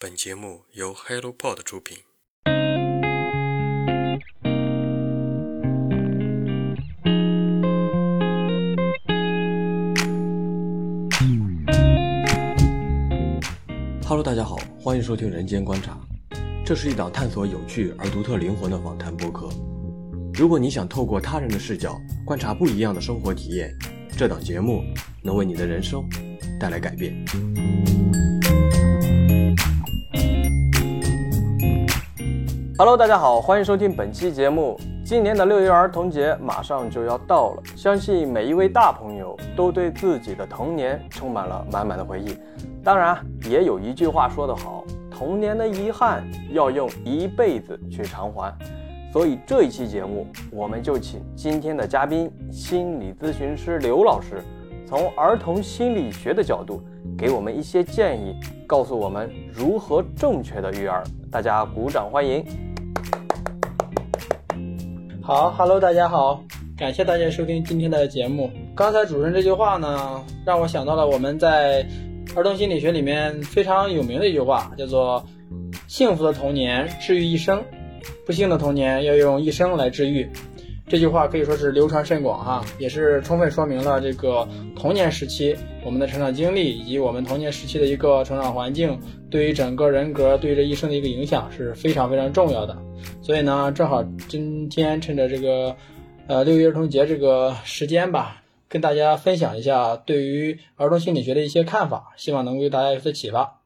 本节目由 HelloPod 出品。Hello，大家好，欢迎收听《人间观察》，这是一档探索有趣而独特灵魂的访谈播客。如果你想透过他人的视角观察不一样的生活体验，这档节目能为你的人生带来改变。Hello，大家好，欢迎收听本期节目。今年的六一儿童节马上就要到了，相信每一位大朋友都对自己的童年充满了满满的回忆。当然，也有一句话说得好，童年的遗憾要用一辈子去偿还。所以这一期节目，我们就请今天的嘉宾心理咨询师刘老师，从儿童心理学的角度给我们一些建议，告诉我们如何正确的育儿。大家鼓掌欢迎。好，Hello，大家好，感谢大家收听今天的节目。刚才主任这句话呢，让我想到了我们在儿童心理学里面非常有名的一句话，叫做“幸福的童年治愈一生，不幸的童年要用一生来治愈”。这句话可以说是流传甚广哈，也是充分说明了这个童年时期我们的成长经历以及我们童年时期的一个成长环境，对于整个人格、对于这一生的一个影响是非常非常重要的。所以呢，正好今天趁着这个，呃，六一儿童节这个时间吧，跟大家分享一下对于儿童心理学的一些看法，希望能够给大家有所启发。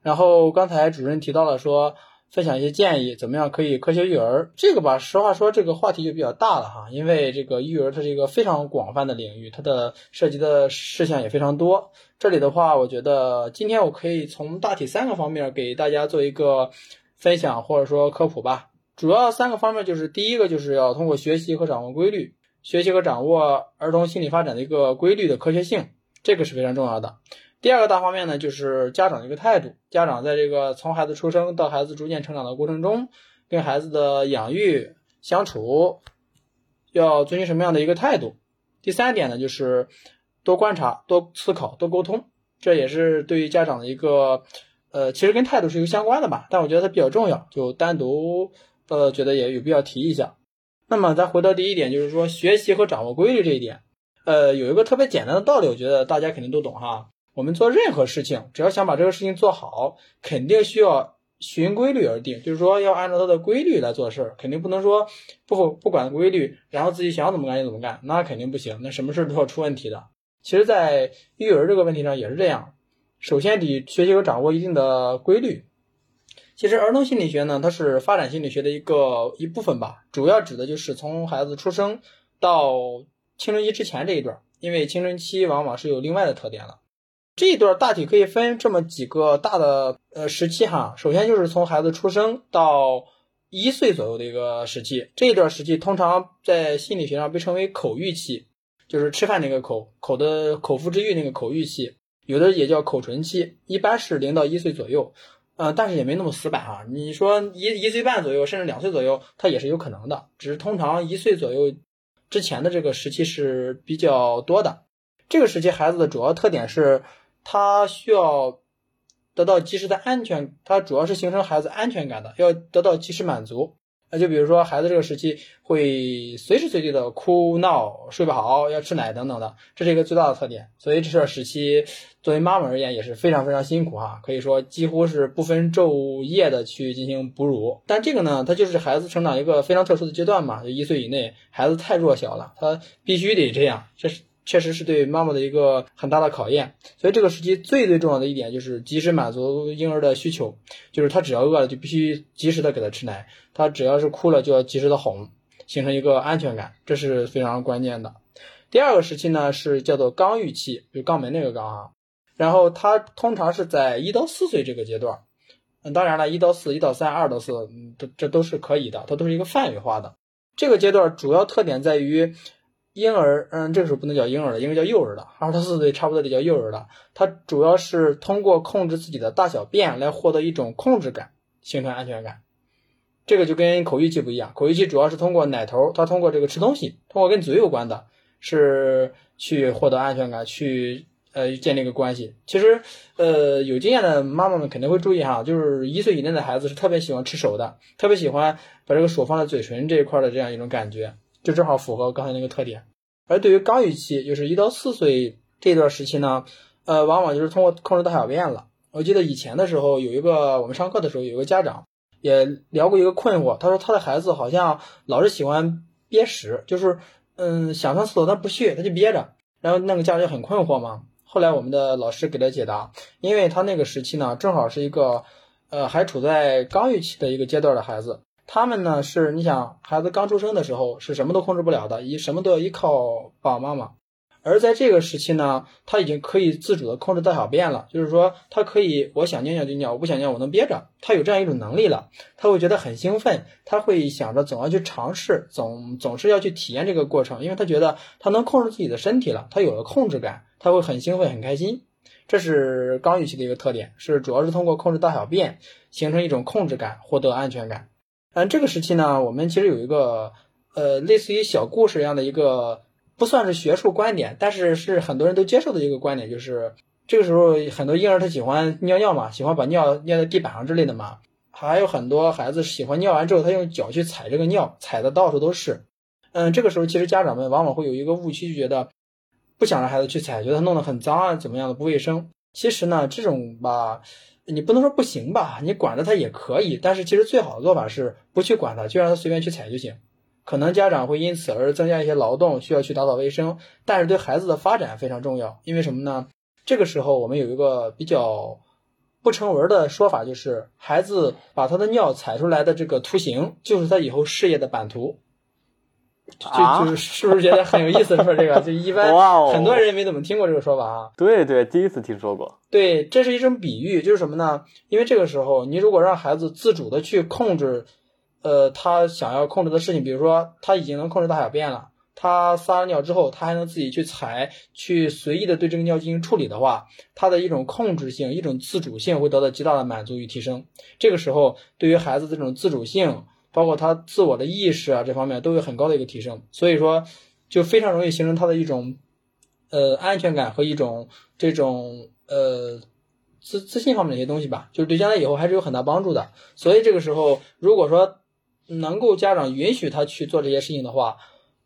然后刚才主任提到了说。分享一些建议，怎么样可以科学育儿？这个吧，实话说，这个话题就比较大了哈，因为这个育儿它是一个非常广泛的领域，它的涉及的事项也非常多。这里的话，我觉得今天我可以从大体三个方面给大家做一个分享或者说科普吧。主要三个方面就是，第一个就是要通过学习和掌握规律，学习和掌握儿童心理发展的一个规律的科学性，这个是非常重要的。第二个大方面呢，就是家长的一个态度。家长在这个从孩子出生到孩子逐渐成长的过程中，跟孩子的养育相处，要遵循什么样的一个态度？第三点呢，就是多观察、多思考、多沟通，这也是对于家长的一个，呃，其实跟态度是一个相关的吧，但我觉得它比较重要，就单独呃觉得也有必要提一下。那么咱回到第一点，就是说学习和掌握规律这一点，呃，有一个特别简单的道理，我觉得大家肯定都懂哈。我们做任何事情，只要想把这个事情做好，肯定需要循规律而定，就是说要按照它的规律来做事儿，肯定不能说不不管规律，然后自己想怎么干就怎么干，那肯定不行，那什么事都要出问题的。其实，在育儿这个问题上也是这样，首先得学习和掌握一定的规律。其实，儿童心理学呢，它是发展心理学的一个一部分吧，主要指的就是从孩子出生到青春期之前这一段，因为青春期往往是有另外的特点了。这一段大体可以分这么几个大的呃时期哈，首先就是从孩子出生到一岁左右的一个时期，这一段时期通常在心理学上被称为口欲期，就是吃饭那个口口的口腹之欲那个口欲期，有的也叫口唇期，一般是零到一岁左右，呃，但是也没那么死板哈，你说一一岁半左右，甚至两岁左右，它也是有可能的，只是通常一岁左右之前的这个时期是比较多的，这个时期孩子的主要特点是。他需要得到及时的安全，他主要是形成孩子安全感的，要得到及时满足。那就比如说孩子这个时期会随时随地的哭闹、睡不好、要吃奶等等的，这是一个最大的特点。所以这时期作为妈妈而言也是非常非常辛苦哈，可以说几乎是不分昼夜的去进行哺乳。但这个呢，它就是孩子成长一个非常特殊的阶段嘛，就一岁以内，孩子太弱小了，他必须得这样，这是。确实是对妈妈的一个很大的考验，所以这个时期最最重要的一点就是及时满足婴儿的需求，就是他只要饿了就必须及时的给他吃奶，他只要是哭了就要及时的哄，形成一个安全感，这是非常关键的。第二个时期呢是叫做肛欲期，就肛门那个肛啊，然后它通常是在一到四岁这个阶段，嗯，当然了，一到四、一到三、二到四，这这都是可以的，它都是一个范围化的。这个阶段主要特点在于。婴儿，嗯，这个时候不能叫婴儿了，应该叫幼儿了。二到四岁差不多得叫幼儿了。他主要是通过控制自己的大小便来获得一种控制感，形成安全感。这个就跟口欲期不一样，口欲期主要是通过奶头，他通过这个吃东西，通过跟嘴有关的，是去获得安全感，去呃建立一个关系。其实，呃，有经验的妈妈们肯定会注意哈，就是一岁以内的孩子是特别喜欢吃手的，特别喜欢把这个手放在嘴唇这一块的这样一种感觉，就正好符合刚才那个特点。而对于刚预期，就是一到四岁这段时期呢，呃，往往就是通过控制大小便了。我记得以前的时候，有一个我们上课的时候，有一个家长也聊过一个困惑，他说他的孩子好像老是喜欢憋屎，就是嗯想上厕所但不去，他就憋着，然后那个家长就很困惑嘛。后来我们的老师给他解答，因为他那个时期呢，正好是一个呃还处在刚预期的一个阶段的孩子，他们呢是你想孩子刚出生的时候是什么都控制不了的，一什么都要依靠爸爸妈妈。而在这个时期呢，他已经可以自主的控制大小便了，就是说他可以，我想尿尿就尿，我不想尿我能憋着，他有这样一种能力了，他会觉得很兴奋，他会想着总要去尝试，总总是要去体验这个过程，因为他觉得他能控制自己的身体了，他有了控制感，他会很兴奋很开心，这是刚预期的一个特点，是主要是通过控制大小便形成一种控制感，获得安全感。嗯，这个时期呢，我们其实有一个呃类似于小故事一样的一个。不算是学术观点，但是是很多人都接受的一个观点，就是这个时候很多婴儿他喜欢尿尿嘛，喜欢把尿尿在地板上之类的嘛，还有很多孩子喜欢尿完之后他用脚去踩这个尿，踩的到处都是。嗯，这个时候其实家长们往往会有一个误区，就觉得不想让孩子去踩，觉得他弄得很脏啊，怎么样的不卫生。其实呢，这种吧，你不能说不行吧，你管着他也可以，但是其实最好的做法是不去管他，就让他随便去踩就行。可能家长会因此而增加一些劳动，需要去打扫卫生，但是对孩子的发展非常重要。因为什么呢？这个时候我们有一个比较不成文的说法，就是孩子把他的尿踩出来的这个图形，就是他以后事业的版图。就就是是不是觉得很有意思？说这个 就一般很多人没怎么听过这个说法啊。对对，第一次听说过。对，这是一种比喻，就是什么呢？因为这个时候你如果让孩子自主的去控制。呃，他想要控制的事情，比如说他已经能控制大小便了，他撒了尿之后，他还能自己去踩，去随意的对这个尿进行处理的话，他的一种控制性、一种自主性会得到极大的满足与提升。这个时候，对于孩子这种自主性，包括他自我的意识啊这方面，都有很高的一个提升。所以说，就非常容易形成他的一种呃安全感和一种这种呃。自自信方面的一些东西吧，就是对将来以后还是有很大帮助的。所以这个时候，如果说能够家长允许他去做这些事情的话，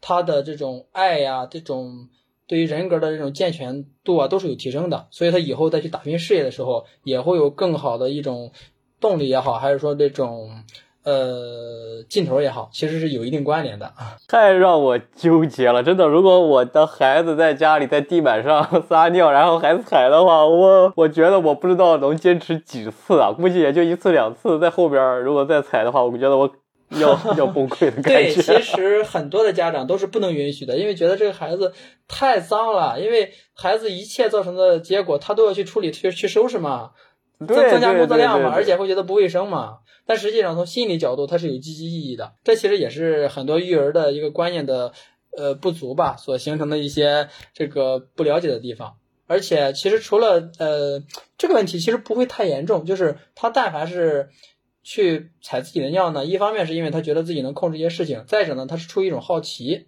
他的这种爱呀，这种对于人格的这种健全度啊，都是有提升的。所以他以后再去打拼事业的时候，也会有更好的一种动力也好，还是说这种。呃，劲头也好，其实是有一定关联的啊。太让我纠结了，真的。如果我的孩子在家里在地板上撒尿，然后孩子踩的话，我我觉得我不知道能坚持几次啊，估计也就一次两次。在后边如果再踩的话，我觉得我要要崩溃的感觉。对，其实很多的家长都是不能允许的，因为觉得这个孩子太脏了，因为孩子一切造成的结果，他都要去处理去去收拾嘛。增增加工作量嘛，而且会觉得不卫生嘛。但实际上从心理角度，它是有积极意义的。这其实也是很多育儿的一个观念的呃不足吧，所形成的一些这个不了解的地方。而且其实除了呃这个问题，其实不会太严重。就是他但凡是去踩自己的尿呢，一方面是因为他觉得自己能控制一些事情，再者呢，他是出于一种好奇。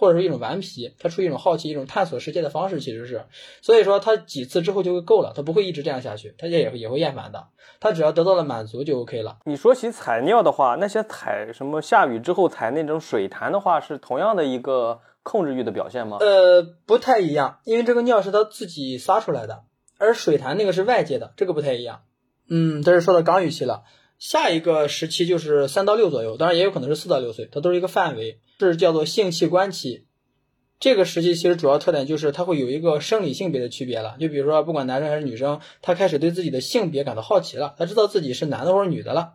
或者说一种顽皮，他出于一种好奇、一种探索世界的方式，其实是，所以说他几次之后就会够了，他不会一直这样下去，他也也也会厌烦的。他只要得到了满足就 OK 了。你说起踩尿的话，那些踩什么下雨之后踩那种水潭的话，是同样的一个控制欲的表现吗？呃，不太一样，因为这个尿是他自己撒出来的，而水潭那个是外界的，这个不太一样。嗯，这是说到刚预期了，下一个时期就是三到六左右，当然也有可能是四到六岁，它都是一个范围。是叫做性器官期，这个时期其实主要特点就是它会有一个生理性别的区别了。就比如说，不管男生还是女生，他开始对自己的性别感到好奇了，他知道自己是男的或者女的了。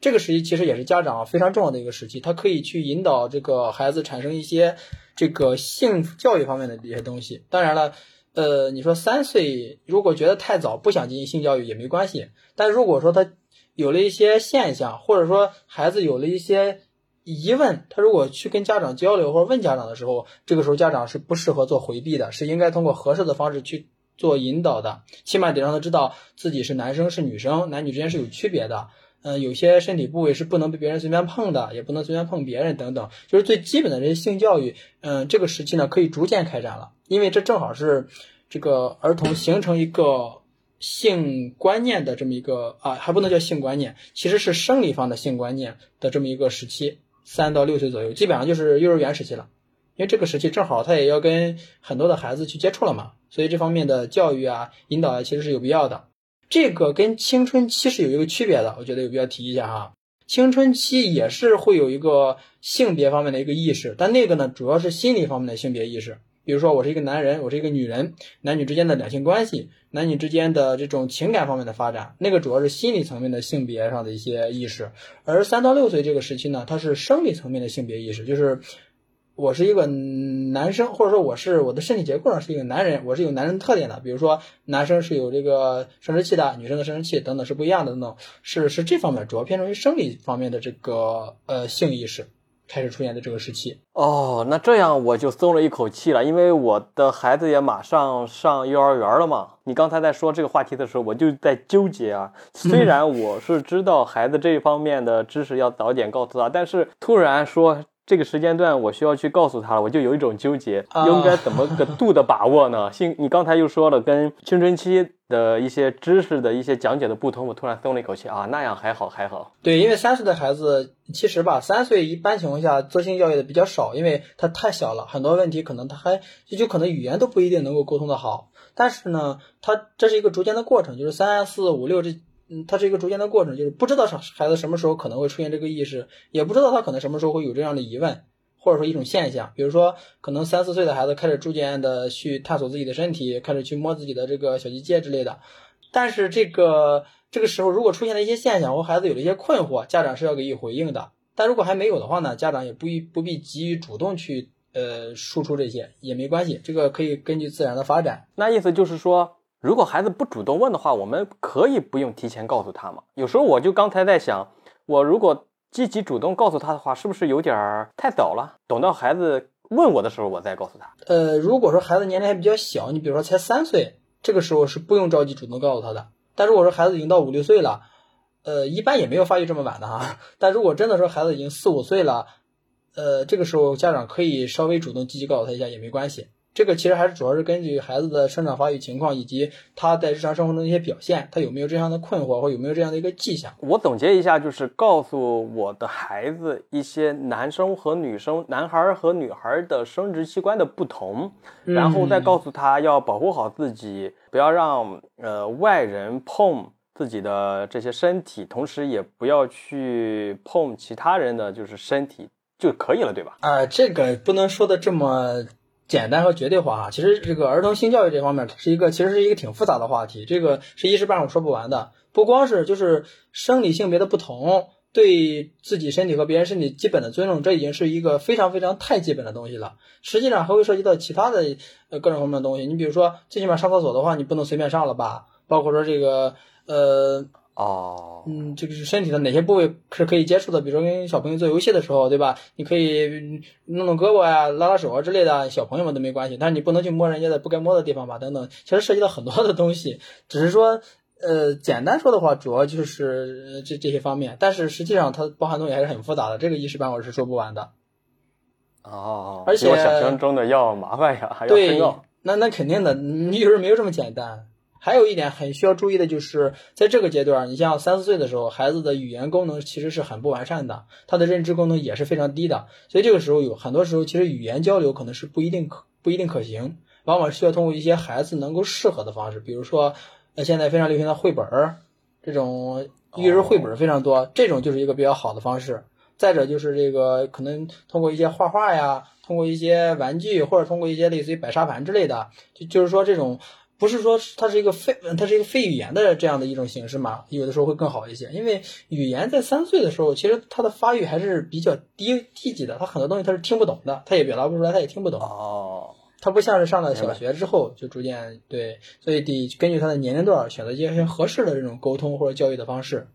这个时期其实也是家长非常重要的一个时期，他可以去引导这个孩子产生一些这个性教育方面的一些东西。当然了，呃，你说三岁如果觉得太早，不想进行性教育也没关系。但如果说他有了一些现象，或者说孩子有了一些。疑问，他如果去跟家长交流或者问家长的时候，这个时候家长是不适合做回避的，是应该通过合适的方式去做引导的，起码得让他知道自己是男生是女生，男女之间是有区别的。嗯，有些身体部位是不能被别人随便碰的，也不能随便碰别人等等，就是最基本的这些性教育。嗯，这个时期呢可以逐渐开展了，因为这正好是这个儿童形成一个性观念的这么一个啊，还不能叫性观念，其实是生理方的性观念的这么一个时期，三到六岁左右，基本上就是幼儿园时期了。因为这个时期正好他也要跟很多的孩子去接触了嘛，所以这方面的教育啊、引导啊，其实是有必要的。这个跟青春期是有一个区别的，我觉得有必要提一下哈。青春期也是会有一个性别方面的一个意识，但那个呢，主要是心理方面的性别意识。比如说，我是一个男人，我是一个女人，男女之间的两性关系，男女之间的这种情感方面的发展，那个主要是心理层面的性别上的一些意识。而三到六岁这个时期呢，它是生理层面的性别意识，就是我是一个男生，或者说我是我的身体结构上是一个男人，我是有男人特点的。比如说，男生是有这个生殖器的，女生的生殖器等等是不一样的，等等是是这方面主要偏重于生理方面的这个呃性意识。开始出现的这个时期哦，那这样我就松了一口气了，因为我的孩子也马上上幼儿园了嘛。你刚才在说这个话题的时候，我就在纠结啊。虽然我是知道孩子这一方面的知识要早点告诉他，但是突然说。这个时间段我需要去告诉他了，我就有一种纠结，应该怎么个度的把握呢？性，你刚才又说了跟青春期的一些知识的一些讲解的不同，我突然松了一口气啊，那样还好还好。对，因为三岁的孩子其实吧，三岁一般情况下做性教育的比较少，因为他太小了，很多问题可能他还就可能语言都不一定能够沟通的好。但是呢，他这是一个逐渐的过程，就是三四五六这。嗯，它是一个逐渐的过程，就是不知道孩子什么时候可能会出现这个意识，也不知道他可能什么时候会有这样的疑问，或者说一种现象，比如说可能三四岁的孩子开始逐渐的去探索自己的身体，开始去摸自己的这个小鸡鸡之类的。但是这个这个时候如果出现了一些现象，或孩子有了一些困惑，家长是要给予回应的。但如果还没有的话呢，家长也不必不必急于主动去呃输出这些，也没关系，这个可以根据自然的发展。那意思就是说。如果孩子不主动问的话，我们可以不用提前告诉他吗？有时候我就刚才在想，我如果积极主动告诉他的话，是不是有点儿太早了？等到孩子问我的时候，我再告诉他。呃，如果说孩子年龄还比较小，你比如说才三岁，这个时候是不用着急主动告诉他的。但如果说孩子已经到五六岁了，呃，一般也没有发育这么晚的哈。但如果真的说孩子已经四五岁了，呃，这个时候家长可以稍微主动积极告诉他一下也没关系。这个其实还是主要是根据孩子的生长发育情况，以及他在日常生活中的一些表现，他有没有这样的困惑，或有没有这样的一个迹象。我总结一下，就是告诉我的孩子一些男生和女生、男孩和女孩的生殖器官的不同，然后再告诉他要保护好自己，不要让呃外人碰自己的这些身体，同时也不要去碰其他人的就是身体就可以了，对吧？啊，这个不能说的这么。简单和绝对化哈，其实这个儿童性教育这方面是一个，其实是一个挺复杂的话题，这个是一时半会说不完的。不光是就是生理性别的不同，对自己身体和别人身体基本的尊重，这已经是一个非常非常太基本的东西了。实际上还会涉及到其他的呃各种方面的东西。你比如说，最起码上厕所的话，你不能随便上了吧？包括说这个呃。哦，嗯，这个是身体的哪些部位是可以接触的？比如说跟小朋友做游戏的时候，对吧？你可以弄弄胳膊呀、拉拉手啊之类的，小朋友们都没关系。但是你不能去摸人家的不该摸的地方吧？等等，其实涉及到很多的东西。只是说，呃，简单说的话，主要就是这这些方面。但是实际上它包含东西还是很复杂的，这个一时半会儿是说不完的。哦，而且我想象中的要麻烦呀，还要对，那那肯定的，你有时候没有这么简单。还有一点很需要注意的就是，在这个阶段，你像三四岁的时候，孩子的语言功能其实是很不完善的，他的认知功能也是非常低的，所以这个时候有很多时候，其实语言交流可能是不一定可不一定可行，往往需要通过一些孩子能够适合的方式，比如说，呃，现在非常流行的绘本儿，这种育儿绘本非常多，这种就是一个比较好的方式。再者就是这个可能通过一些画画呀，通过一些玩具，或者通过一些类似于摆沙盘之类的，就就是说这种。不是说它是一个非，它是一个非语言的这样的一种形式嘛？有的时候会更好一些，因为语言在三岁的时候，其实它的发育还是比较低低级的，它很多东西它是听不懂的，它也表达不出来，它也听不懂。哦，它不像是上了小学之后就逐渐对，所以得根据他的年龄段选择一些合适的这种沟通或者教育的方式。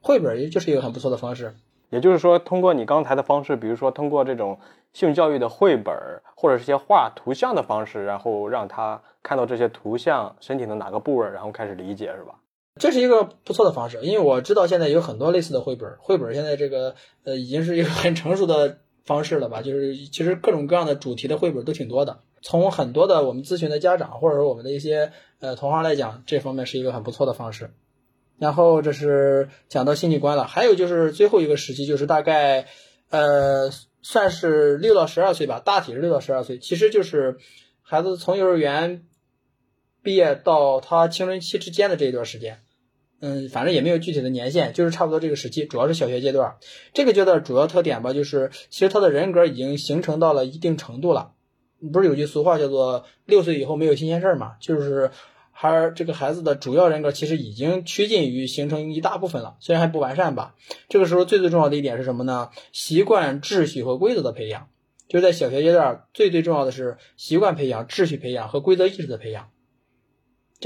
绘本也就是一个很不错的方式。也就是说，通过你刚才的方式，比如说通过这种性教育的绘本或者是些画图像的方式，然后让他看到这些图像身体的哪个部位，然后开始理解，是吧？这是一个不错的方式，因为我知道现在有很多类似的绘本，绘本现在这个呃已经是一个很成熟的方式了吧？就是其实各种各样的主题的绘本都挺多的。从很多的我们咨询的家长或者说我们的一些呃同行来讲，这方面是一个很不错的方式。然后这是讲到心理观了，还有就是最后一个时期，就是大概呃算是六到十二岁吧，大体是六到十二岁，其实就是孩子从幼儿园毕业到他青春期之间的这一段时间。嗯，反正也没有具体的年限，就是差不多这个时期，主要是小学阶段。这个阶段主要特点吧，就是其实他的人格已经形成到了一定程度了。不是有句俗话叫做“六岁以后没有新鲜事儿”嘛？就是孩这个孩子的主要人格其实已经趋近于形成一大部分了，虽然还不完善吧。这个时候最最重要的一点是什么呢？习惯、秩序和规则的培养，就是在小学阶段最最重要的是习惯培养、秩序培养和规则意识的培养。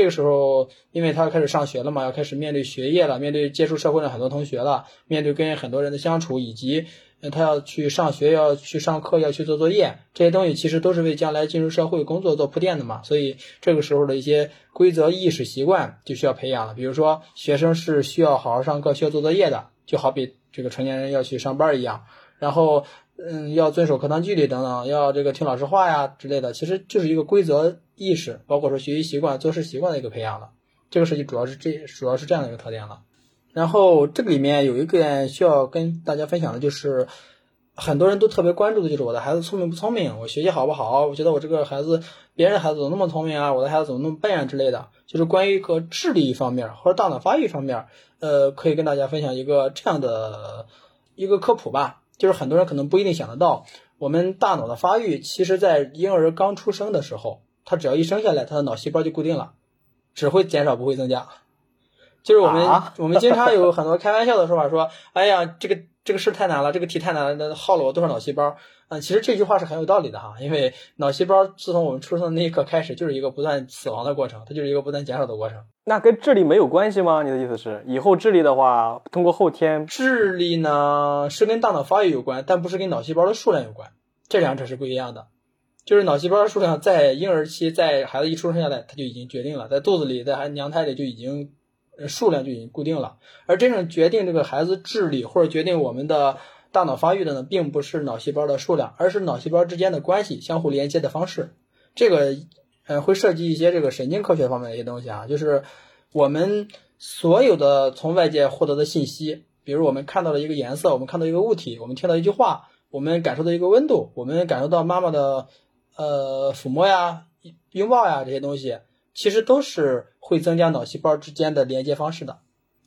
这个时候，因为他要开始上学了嘛，要开始面对学业了，面对接触社会的很多同学了，面对跟很多人的相处，以及他要去上学、要去上课、要去做作业，这些东西其实都是为将来进入社会工作做铺垫的嘛。所以这个时候的一些规则意识、习惯就需要培养了。比如说，学生是需要好好上课、需要做作业的，就好比这个成年人要去上班一样。然后。嗯，要遵守课堂纪律等等，要这个听老师话呀之类的，其实就是一个规则意识，包括说学习习惯、做事习惯的一个培养了。这个事情主要是这，主要是这样的一个特点了。然后这个里面有一个需要跟大家分享的，就是很多人都特别关注的就是我的孩子聪明不聪明，我学习好不好？我觉得我这个孩子，别人的孩子怎么那么聪明啊？我的孩子怎么那么笨啊之类的，就是关于一个智力方面或者大脑发育方面，呃，可以跟大家分享一个这样的一个科普吧。就是很多人可能不一定想得到，我们大脑的发育，其实在婴儿刚出生的时候，他只要一生下来，他的脑细胞就固定了，只会减少不会增加。就是我们我们经常有很多开玩笑的说法，说，哎呀，这个这个事太难了，这个题太难了，那耗了我多少脑细胞？嗯，其实这句话是很有道理的哈，因为脑细胞自从我们出生的那一刻开始，就是一个不断死亡的过程，它就是一个不断减少的过程。那跟智力没有关系吗？你的意思是，以后智力的话，通过后天智力呢是跟大脑发育有关，但不是跟脑细胞的数量有关，这两者是不一样的。就是脑细胞的数量在婴儿期，在孩子一出生下来，它就已经决定了，在肚子里，在孩娘胎里就已经数量就已经固定了，而真正决定这个孩子智力或者决定我们的。大脑发育的呢，并不是脑细胞的数量，而是脑细胞之间的关系、相互连接的方式。这个，呃，会涉及一些这个神经科学方面的一些东西啊。就是我们所有的从外界获得的信息，比如我们看到了一个颜色，我们看到一个物体，我们听到一句话，我们感受到一个温度，我们感受到妈妈的呃抚摸呀、拥抱呀这些东西，其实都是会增加脑细胞之间的连接方式的。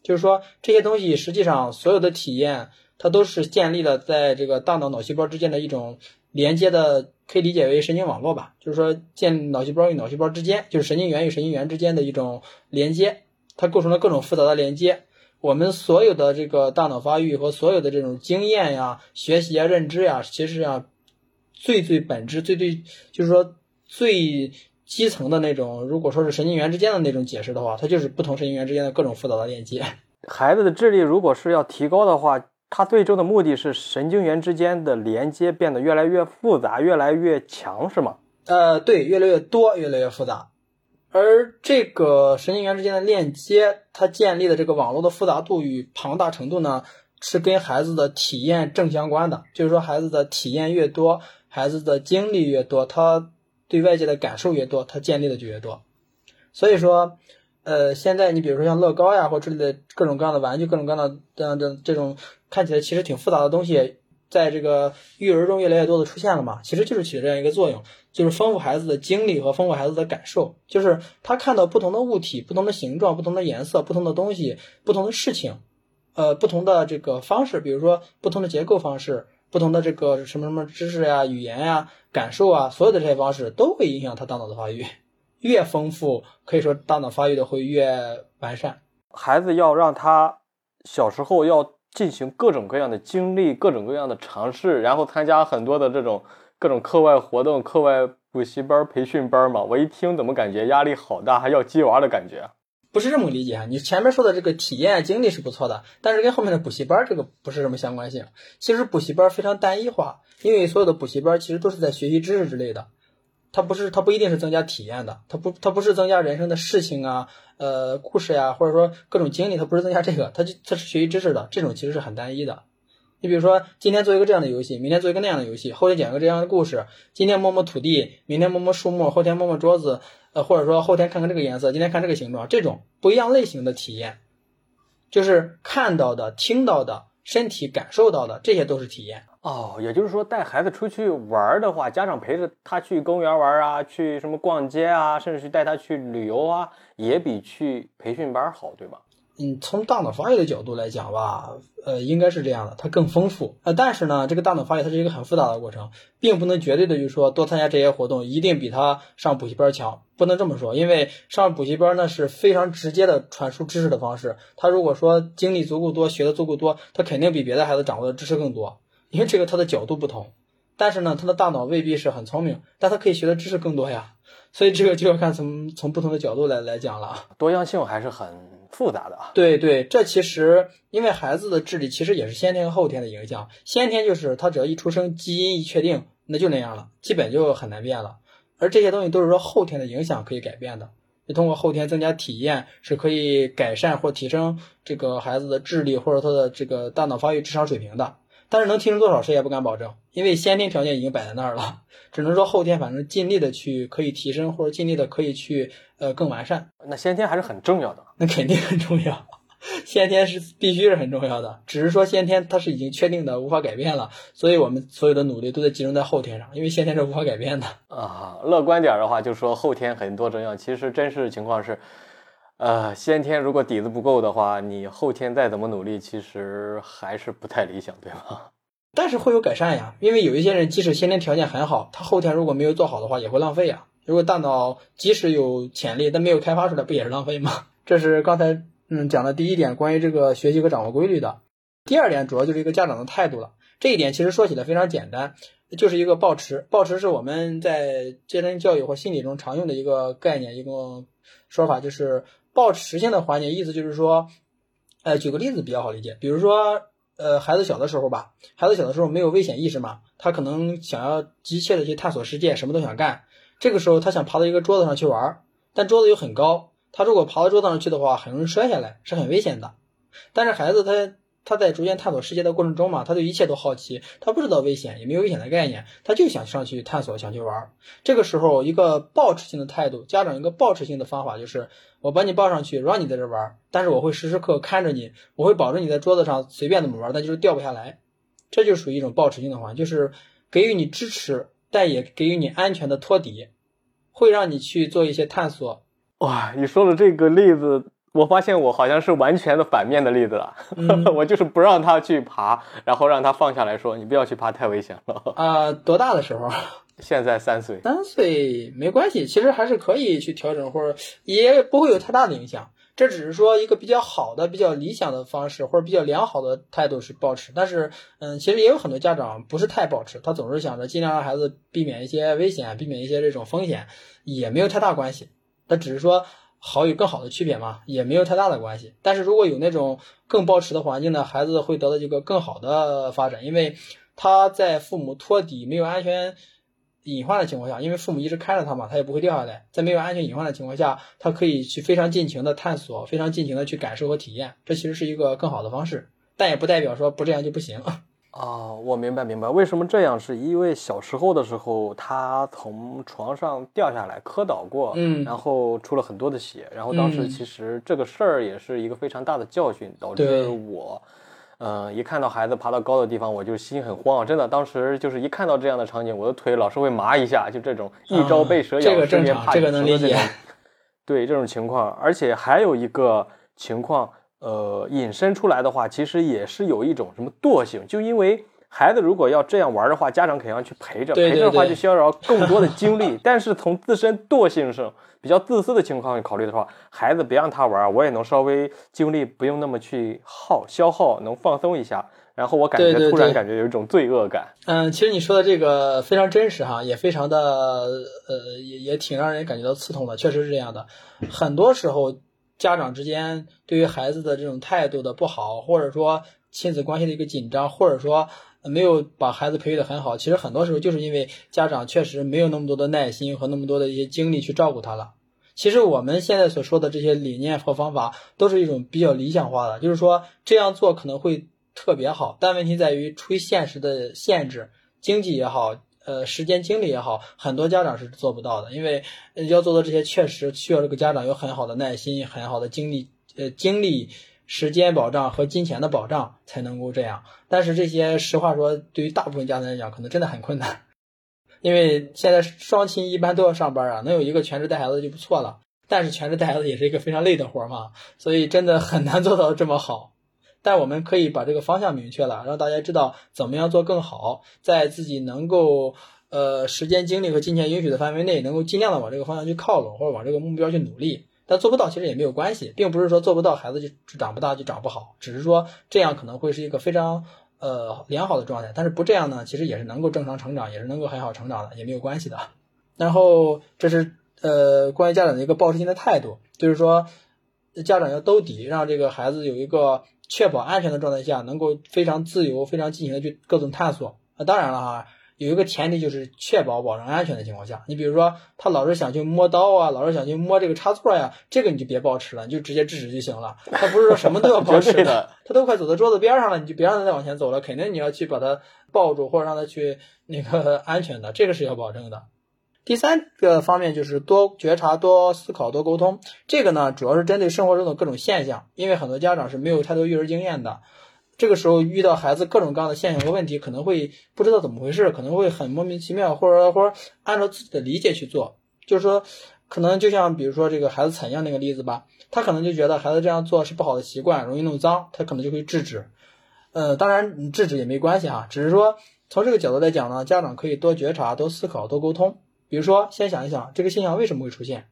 就是说，这些东西实际上所有的体验。它都是建立了在这个大脑脑细胞之间的一种连接的，可以理解为神经网络吧。就是说，建脑细胞与脑细胞之间，就是神经元与神经元之间的一种连接，它构成了各种复杂的连接。我们所有的这个大脑发育和所有的这种经验呀、学习啊、认知呀，其实啊最最本质、最最就是说最基层的那种，如果说是神经元之间的那种解释的话，它就是不同神经元之间的各种复杂的链接。孩子的智力如果是要提高的话。它最终的目的是神经元之间的连接变得越来越复杂、越来越强，是吗？呃，对，越来越多、越来越复杂。而这个神经元之间的链接，它建立的这个网络的复杂度与庞大程度呢，是跟孩子的体验正相关的。就是说，孩子的体验越多，孩子的经历越多，他对外界的感受越多，他建立的就越多。所以说。呃，现在你比如说像乐高呀，或之类的各种各样的玩具，各种各样的这样的这种看起来其实挺复杂的东西，在这个育儿中越来越多的出现了嘛，其实就是起这样一个作用，就是丰富孩子的经历和丰富孩子的感受，就是他看到不同的物体、不同的形状、不同的颜色、不同的东西、不同的事情，呃，不同的这个方式，比如说不同的结构方式、不同的这个什么什么知识呀、语言呀、感受啊，所有的这些方式都会影响他大脑的发育。越丰富，可以说大脑发育的会越完善。孩子要让他小时候要进行各种各样的经历，各种各样的尝试，然后参加很多的这种各种课外活动、课外补习班、培训班嘛。我一听怎么感觉压力好大，还要鸡娃的感觉？不是这么理解啊！你前面说的这个体验经历是不错的，但是跟后面的补习班这个不是什么相关性。其实补习班非常单一化，因为所有的补习班其实都是在学习知识之类的。它不是，它不一定是增加体验的，它不，它不是增加人生的事情啊，呃，故事呀，或者说各种经历，它不是增加这个，它就它是学习知识的，这种其实是很单一的。你比如说，今天做一个这样的游戏，明天做一个那样的游戏，后天讲一个这样的故事，今天摸摸土地，明天摸摸树木，后天摸摸桌子，呃，或者说后天看看这个颜色，今天看这个形状，这种不一样类型的体验，就是看到的、听到的、身体感受到的，这些都是体验。哦，也就是说，带孩子出去玩的话，家长陪着他去公园玩啊，去什么逛街啊，甚至去带他去旅游啊，也比去培训班好，对吧？嗯，从大脑发育的角度来讲吧，呃，应该是这样的，它更丰富。呃，但是呢，这个大脑发育它是一个很复杂的过程，并不能绝对的就说多参加这些活动一定比他上补习班强，不能这么说。因为上补习班呢是非常直接的传输知识的方式，他如果说经历足够多，学的足够多，他肯定比别的孩子掌握的知识更多，因为这个他的角度不同。但是呢，他的大脑未必是很聪明，但他可以学的知识更多呀。所以这个就要看从从不同的角度来来讲了，多样性还是很。复杂的啊，对对，这其实因为孩子的智力其实也是先天和后天的影响。先天就是他只要一出生，基因一确定，那就那样了，基本就很难变了。而这些东西都是说后天的影响可以改变的，就通过后天增加体验是可以改善或提升这个孩子的智力或者他的这个大脑发育智商水平的。但是能提升多少，谁也不敢保证，因为先天条件已经摆在那儿了，只能说后天反正尽力的去可以提升，或者尽力的可以去呃更完善。那先天还是很重要的，那肯定很重要，先天是必须是很重要的，只是说先天它是已经确定的，无法改变了，所以我们所有的努力都在集中在后天上，因为先天是无法改变的啊。乐观点的话，就说后天很多重要，其实真实情况是。呃，先天如果底子不够的话，你后天再怎么努力，其实还是不太理想，对吧？但是会有改善呀，因为有一些人即使先天条件很好，他后天如果没有做好的话，也会浪费呀。如果大脑即使有潜力，但没有开发出来，不也是浪费吗？这是刚才嗯讲的第一点，关于这个学习和掌握规律的。第二点主要就是一个家长的态度了。这一点其实说起来非常简单，就是一个抱持。抱持是我们在健身教育或心理中常用的一个概念，一个说法就是。抱持性的环节，意思就是说，呃，举个例子比较好理解，比如说，呃，孩子小的时候吧，孩子小的时候没有危险意识嘛，他可能想要急切的去探索世界，什么都想干。这个时候，他想爬到一个桌子上去玩，但桌子又很高，他如果爬到桌子上去的话，很容易摔下来，是很危险的。但是孩子他。他在逐渐探索世界的过程中嘛，他对一切都好奇，他不知道危险，也没有危险的概念，他就想上去探索，想去玩。这个时候，一个抱持性的态度，家长一个抱持性的方法就是，我把你抱上去，让你在这玩，但是我会时时刻看着你，我会保证你在桌子上随便怎么玩，但就是掉不下来。这就属于一种抱持性的话，就是给予你支持，但也给予你安全的托底，会让你去做一些探索。哇，你说的这个例子。我发现我好像是完全的反面的例子了，我就是不让他去爬，然后让他放下来说：“你不要去爬，太危险了。”啊，多大的时候？现在三岁。三岁没关系，其实还是可以去调整，或者也不会有太大的影响。这只是说一个比较好的、比较理想的方式，或者比较良好的态度是保持。但是，嗯，其实也有很多家长不是太保持，他总是想着尽量让孩子避免一些危险，避免一些这种风险，也没有太大关系。他只是说。好与更好的区别嘛，也没有太大的关系。但是如果有那种更保持的环境呢，孩子会得到一个更好的发展，因为他在父母托底、没有安全隐患的情况下，因为父母一直看着他嘛，他也不会掉下来。在没有安全隐患的情况下，他可以去非常尽情的探索，非常尽情的去感受和体验。这其实是一个更好的方式，但也不代表说不这样就不行。哦，我明白明白，为什么这样？是因为小时候的时候，他从床上掉下来磕倒过，嗯，然后出了很多的血，然后当时其实这个事儿也是一个非常大的教训，导致我，呃，一看到孩子爬到高的地方，我就心很慌，真的，当时就是一看到这样的场景，我的腿老是会麻一下，就这种一朝被蛇咬，十年怕井绳的这种，对这种情况，而且还有一个情况。呃，引申出来的话，其实也是有一种什么惰性，就因为孩子如果要这样玩的话，家长肯定要去陪着，陪着的话就需要更多的精力。但是从自身惰性上比较自私的情况考虑的话，孩子别让他玩，我也能稍微精力不用那么去耗消耗，能放松一下。然后我感觉突然感觉有一种罪恶感。嗯，其实你说的这个非常真实哈，也非常的呃，也也挺让人感觉到刺痛的，确实是这样的。很多时候。家长之间对于孩子的这种态度的不好，或者说亲子关系的一个紧张，或者说没有把孩子培育的很好，其实很多时候就是因为家长确实没有那么多的耐心和那么多的一些精力去照顾他了。其实我们现在所说的这些理念和方法，都是一种比较理想化的，就是说这样做可能会特别好，但问题在于出于现实的限制，经济也好，呃，时间精力也好，很多家长是做不到的，因为要做到这些，确实需要这个家长有很好的耐心、很好的精力、呃，精力、时间保障和金钱的保障才能够这样。但是这些实话说，对于大部分家长来讲，可能真的很困难，因为现在双亲一般都要上班啊，能有一个全职带孩子就不错了。但是全职带孩子也是一个非常累的活嘛，所以真的很难做到这么好。但我们可以把这个方向明确了，让大家知道怎么样做更好，在自己能够呃时间精力和金钱允许的范围内，能够尽量的往这个方向去靠拢，或者往这个目标去努力。但做不到其实也没有关系，并不是说做不到孩子就长不大就长不好，只是说这样可能会是一个非常呃良好的状态。但是不这样呢，其实也是能够正常成长，也是能够很好成长的，也没有关系的。然后这是。呃，关于家长的一个报时性的态度，就是说，家长要兜底，让这个孩子有一个确保安全的状态下，能够非常自由、非常尽情的去各种探索。啊，当然了哈，有一个前提就是确保保证安全的情况下。你比如说，他老是想去摸刀啊，老是想去摸这个插座呀，这个你就别抱持了，你就直接制止就行了。他不是说什么都要抱持 的，他都快走到桌子边上了，你就别让他再往前走了，肯定你要去把他抱住，或者让他去那个安全的，这个是要保证的。第三个方面就是多觉察、多思考、多沟通。这个呢，主要是针对生活中的各种现象，因为很多家长是没有太多育儿经验的。这个时候遇到孩子各种各样的现象和问题，可能会不知道怎么回事，可能会很莫名其妙，或者或者按照自己的理解去做。就是说，可能就像比如说这个孩子采样那个例子吧，他可能就觉得孩子这样做是不好的习惯，容易弄脏，他可能就会制止。呃，当然你制止也没关系啊，只是说从这个角度来讲呢，家长可以多觉察、多思考、多沟通。比如说，先想一想这个现象为什么会出现，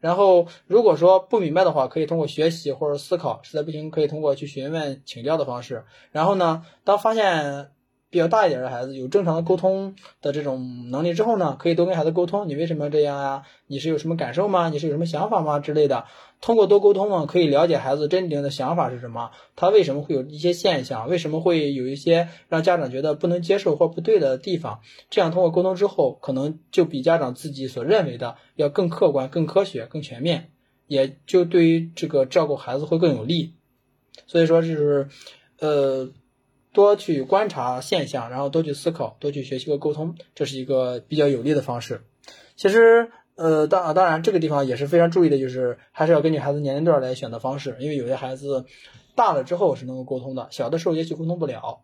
然后如果说不明白的话，可以通过学习或者思考，实在不行可以通过去询问请教的方式。然后呢，当发现。比较大一点的孩子有正常的沟通的这种能力之后呢，可以多跟孩子沟通，你为什么这样呀？你是有什么感受吗？你是有什么想法吗？之类的。通过多沟通呢，可以了解孩子真正的想法是什么，他为什么会有一些现象，为什么会有一些让家长觉得不能接受或不对的地方。这样通过沟通之后，可能就比家长自己所认为的要更客观、更科学、更全面，也就对于这个照顾孩子会更有利。所以说，就是，呃。多去观察现象，然后多去思考，多去学习和沟通，这是一个比较有利的方式。其实，呃，当当然这个地方也是非常注意的，就是还是要根据孩子年龄段来选择方式，因为有些孩子大了之后是能够沟通的，小的时候也许沟通不了。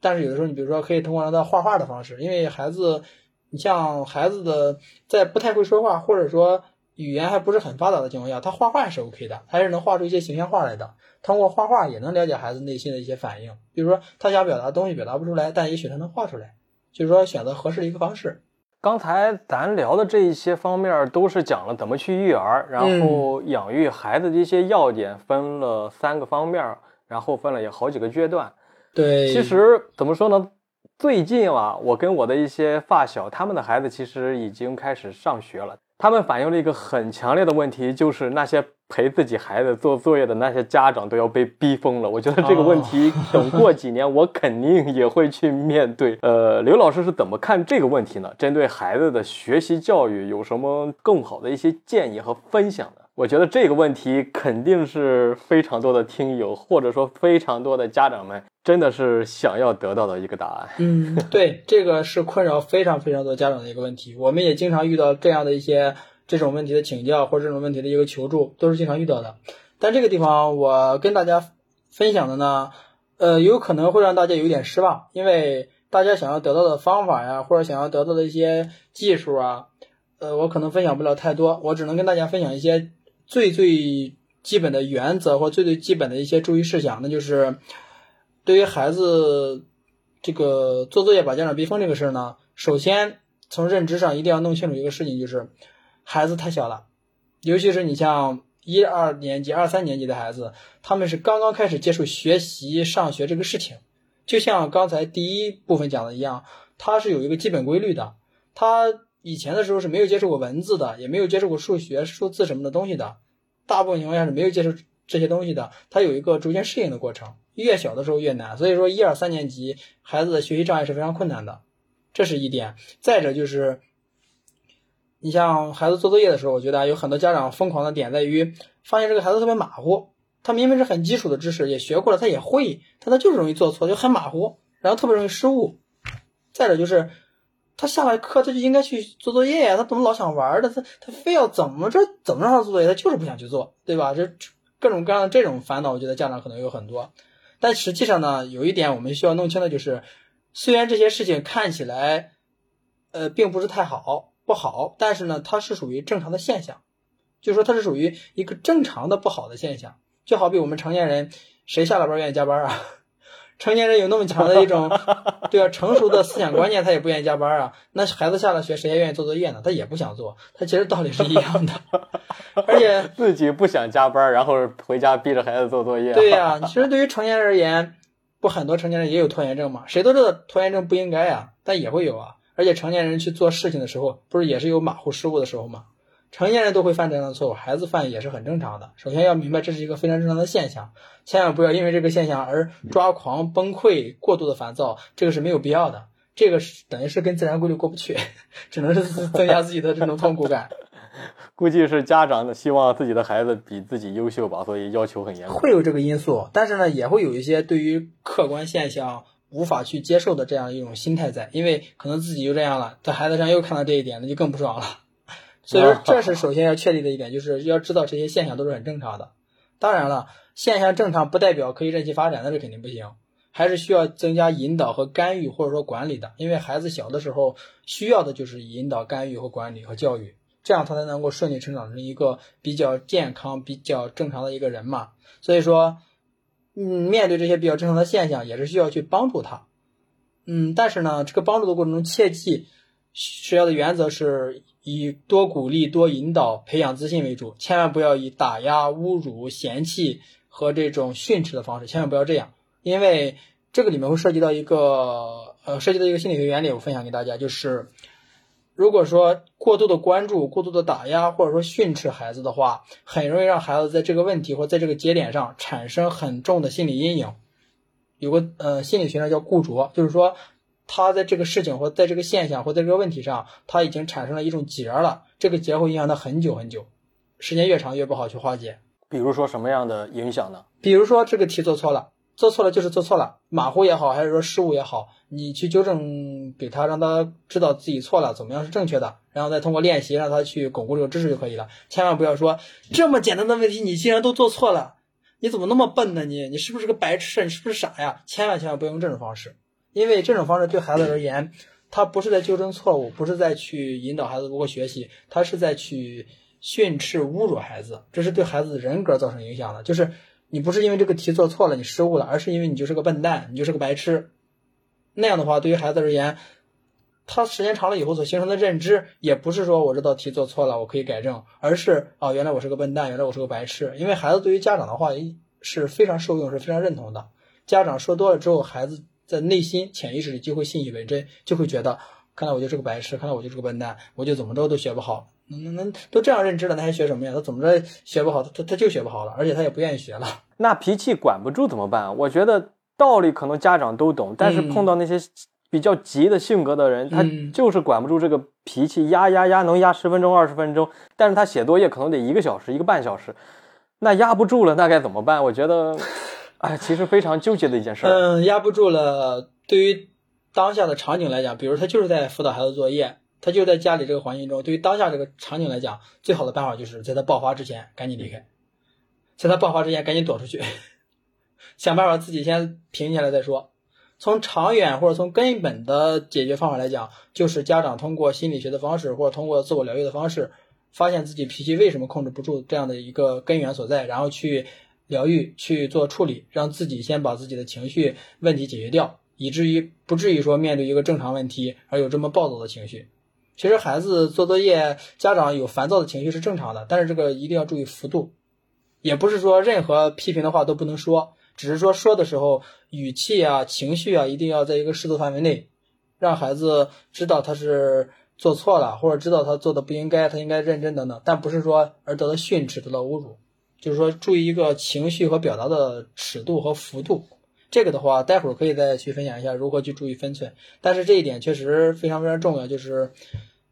但是有的时候，你比如说可以通过让他画画的方式，因为孩子，你像孩子的在不太会说话，或者说语言还不是很发达的情况下，他画画还是 OK 的，还是能画出一些形象画来的。通过画画也能了解孩子内心的一些反应，比如说他想表达东西表达不出来，但也许他能画出来，就是说选择合适的一个方式。刚才咱聊的这一些方面都是讲了怎么去育儿，然后养育孩子的一些要点，分了三个方面，然后分了有好几个阶段。对，其实怎么说呢？最近啊，我跟我的一些发小，他们的孩子其实已经开始上学了。他们反映了一个很强烈的问题，就是那些陪自己孩子做作业的那些家长都要被逼疯了。我觉得这个问题等过几年我肯定也会去面对。呃，刘老师是怎么看这个问题呢？针对孩子的学习教育有什么更好的一些建议和分享呢？我觉得这个问题肯定是非常多的听友或者说非常多的家长们。真的是想要得到的一个答案。嗯，对，这个是困扰非常非常多家长的一个问题。我们也经常遇到这样的一些这种问题的请教或者这种问题的一个求助，都是经常遇到的。但这个地方我跟大家分享的呢，呃，有可能会让大家有点失望，因为大家想要得到的方法呀，或者想要得到的一些技术啊，呃，我可能分享不了太多，我只能跟大家分享一些最最基本的原则或最最基本的一些注意事项，那就是。对于孩子这个做作业把家长逼疯这个事儿呢，首先从认知上一定要弄清楚一个事情，就是孩子太小了，尤其是你像一二年级、二三年级的孩子，他们是刚刚开始接触学习、上学这个事情。就像刚才第一部分讲的一样，他是有一个基本规律的。他以前的时候是没有接触过文字的，也没有接触过数学、数字什么的东西的，大部分情况下是没有接触这些东西的。他有一个逐渐适应的过程。越小的时候越难，所以说一二三年级孩子的学习障碍是非常困难的，这是一点。再者就是，你像孩子做作业的时候，我觉得有很多家长疯狂的点在于发现这个孩子特别马虎，他明明是很基础的知识，也学过了，他也会，但他就是容易做错，就很马虎，然后特别容易失误。再者就是，他下了课他就应该去做作业呀，他怎么老想玩的？他他非要怎么着怎么让他做作业，他就是不想去做，对吧？这各种各样的这种烦恼，我觉得家长可能有很多。但实际上呢，有一点我们需要弄清的就是，虽然这些事情看起来，呃，并不是太好不好，但是呢，它是属于正常的现象，就说它是属于一个正常的不好的现象。就好比我们成年人，谁下了班愿意加班啊？成年人有那么强的一种，对啊，成熟的思想观念，他也不愿意加班啊。那孩子下了学，谁还愿意做作业呢？他也不想做，他其实道理是一样的。而且自己不想加班，然后回家逼着孩子做作业。对呀，其实对于成年人而言，不很多成年人也有拖延症嘛？谁都知道拖延症不应该呀，但也会有啊。而且成年人去做事情的时候，不是也是有马虎失误的时候吗？成年人都会犯这样的错误，孩子犯也是很正常的。首先要明白，这是一个非常正常的现象，千万不要因为这个现象而抓狂、崩溃、过度的烦躁，这个是没有必要的。这个是等于是跟自然规律过不去，只能是增加自己的这种痛苦感。估计是家长的希望自己的孩子比自己优秀吧，所以要求很严格。会有这个因素，但是呢，也会有一些对于客观现象无法去接受的这样一种心态在，因为可能自己就这样了，在孩子上又看到这一点，那就更不爽了。所以说，这是首先要确立的一点，就是要知道这些现象都是很正常的。当然了，现象正常不代表可以任其发展，那是肯定不行，还是需要增加引导和干预或者说管理的。因为孩子小的时候需要的就是引导、干预和管理和教育，这样他才能够顺利成长成一个比较健康、比较正常的一个人嘛。所以说，嗯，面对这些比较正常的现象，也是需要去帮助他。嗯，但是呢，这个帮助的过程中，切记需要的原则是。以多鼓励、多引导、培养自信为主，千万不要以打压、侮辱、嫌弃和这种训斥的方式，千万不要这样，因为这个里面会涉及到一个呃，涉及到一个心理学原理，我分享给大家，就是如果说过度的关注、过度的打压或者说训斥孩子的话，很容易让孩子在这个问题或在这个节点上产生很重的心理阴影。有个呃心理学上叫固着，就是说。他在这个事情或在这个现象或在这个问题上，他已经产生了一种结了，这个结会影响他很久很久，时间越长越不好去化解。比如说什么样的影响呢？比如说这个题做错了，做错了就是做错了，马虎也好，还是说失误也好，你去纠正给他，让他知道自己错了，怎么样是正确的，然后再通过练习让他去巩固这个知识就可以了。千万不要说这么简单的问题你竟然都做错了，你怎么那么笨呢？你你是不是个白痴？你是不是傻呀？千万千万不要用这种方式。因为这种方式对孩子而言，他不是在纠正错误，不是在去引导孩子如何学习，他是在去训斥、侮辱孩子，这是对孩子人格造成影响的。就是你不是因为这个题做错了，你失误了，而是因为你就是个笨蛋，你就是个白痴。那样的话，对于孩子而言，他时间长了以后所形成的认知，也不是说我这道题做错了，我可以改正，而是啊，原来我是个笨蛋，原来我是个白痴。因为孩子对于家长的话是非常受用，是非常认同的。家长说多了之后，孩子。在内心潜意识里就会信以为真，就会觉得，看来我就是个白痴，看来我就是个笨蛋，我就怎么着都学不好。那那那都这样认知了，那还学什么呀？他怎么着学不好？他他他就学不好了，而且他也不愿意学了。那脾气管不住怎么办？我觉得道理可能家长都懂，但是碰到那些比较急的性格的人，他就是管不住这个脾气，压压压能压十分钟二十分钟，但是他写作业可能得一个小时一个半小时，那压不住了，那该怎么办？我觉得。哎，其实非常纠结的一件事。嗯，压不住了。对于当下的场景来讲，比如他就是在辅导孩子作业，他就在家里这个环境中。对于当下这个场景来讲，最好的办法就是在他爆发之前赶紧离开，在他爆发之前赶紧躲出去，想办法自己先平静下来再说。从长远或者从根本的解决方法来讲，就是家长通过心理学的方式或者通过自我疗愈的方式，发现自己脾气为什么控制不住这样的一个根源所在，然后去。疗愈去做处理，让自己先把自己的情绪问题解决掉，以至于不至于说面对一个正常问题而有这么暴躁的情绪。其实孩子做作业，家长有烦躁的情绪是正常的，但是这个一定要注意幅度，也不是说任何批评的话都不能说，只是说说的时候语气啊、情绪啊，一定要在一个适度范围内，让孩子知道他是做错了，或者知道他做的不应该，他应该认真等等，但不是说而得到训斥、得到侮辱。就是说，注意一个情绪和表达的尺度和幅度。这个的话，待会儿可以再去分享一下如何去注意分寸。但是这一点确实非常非常重要，就是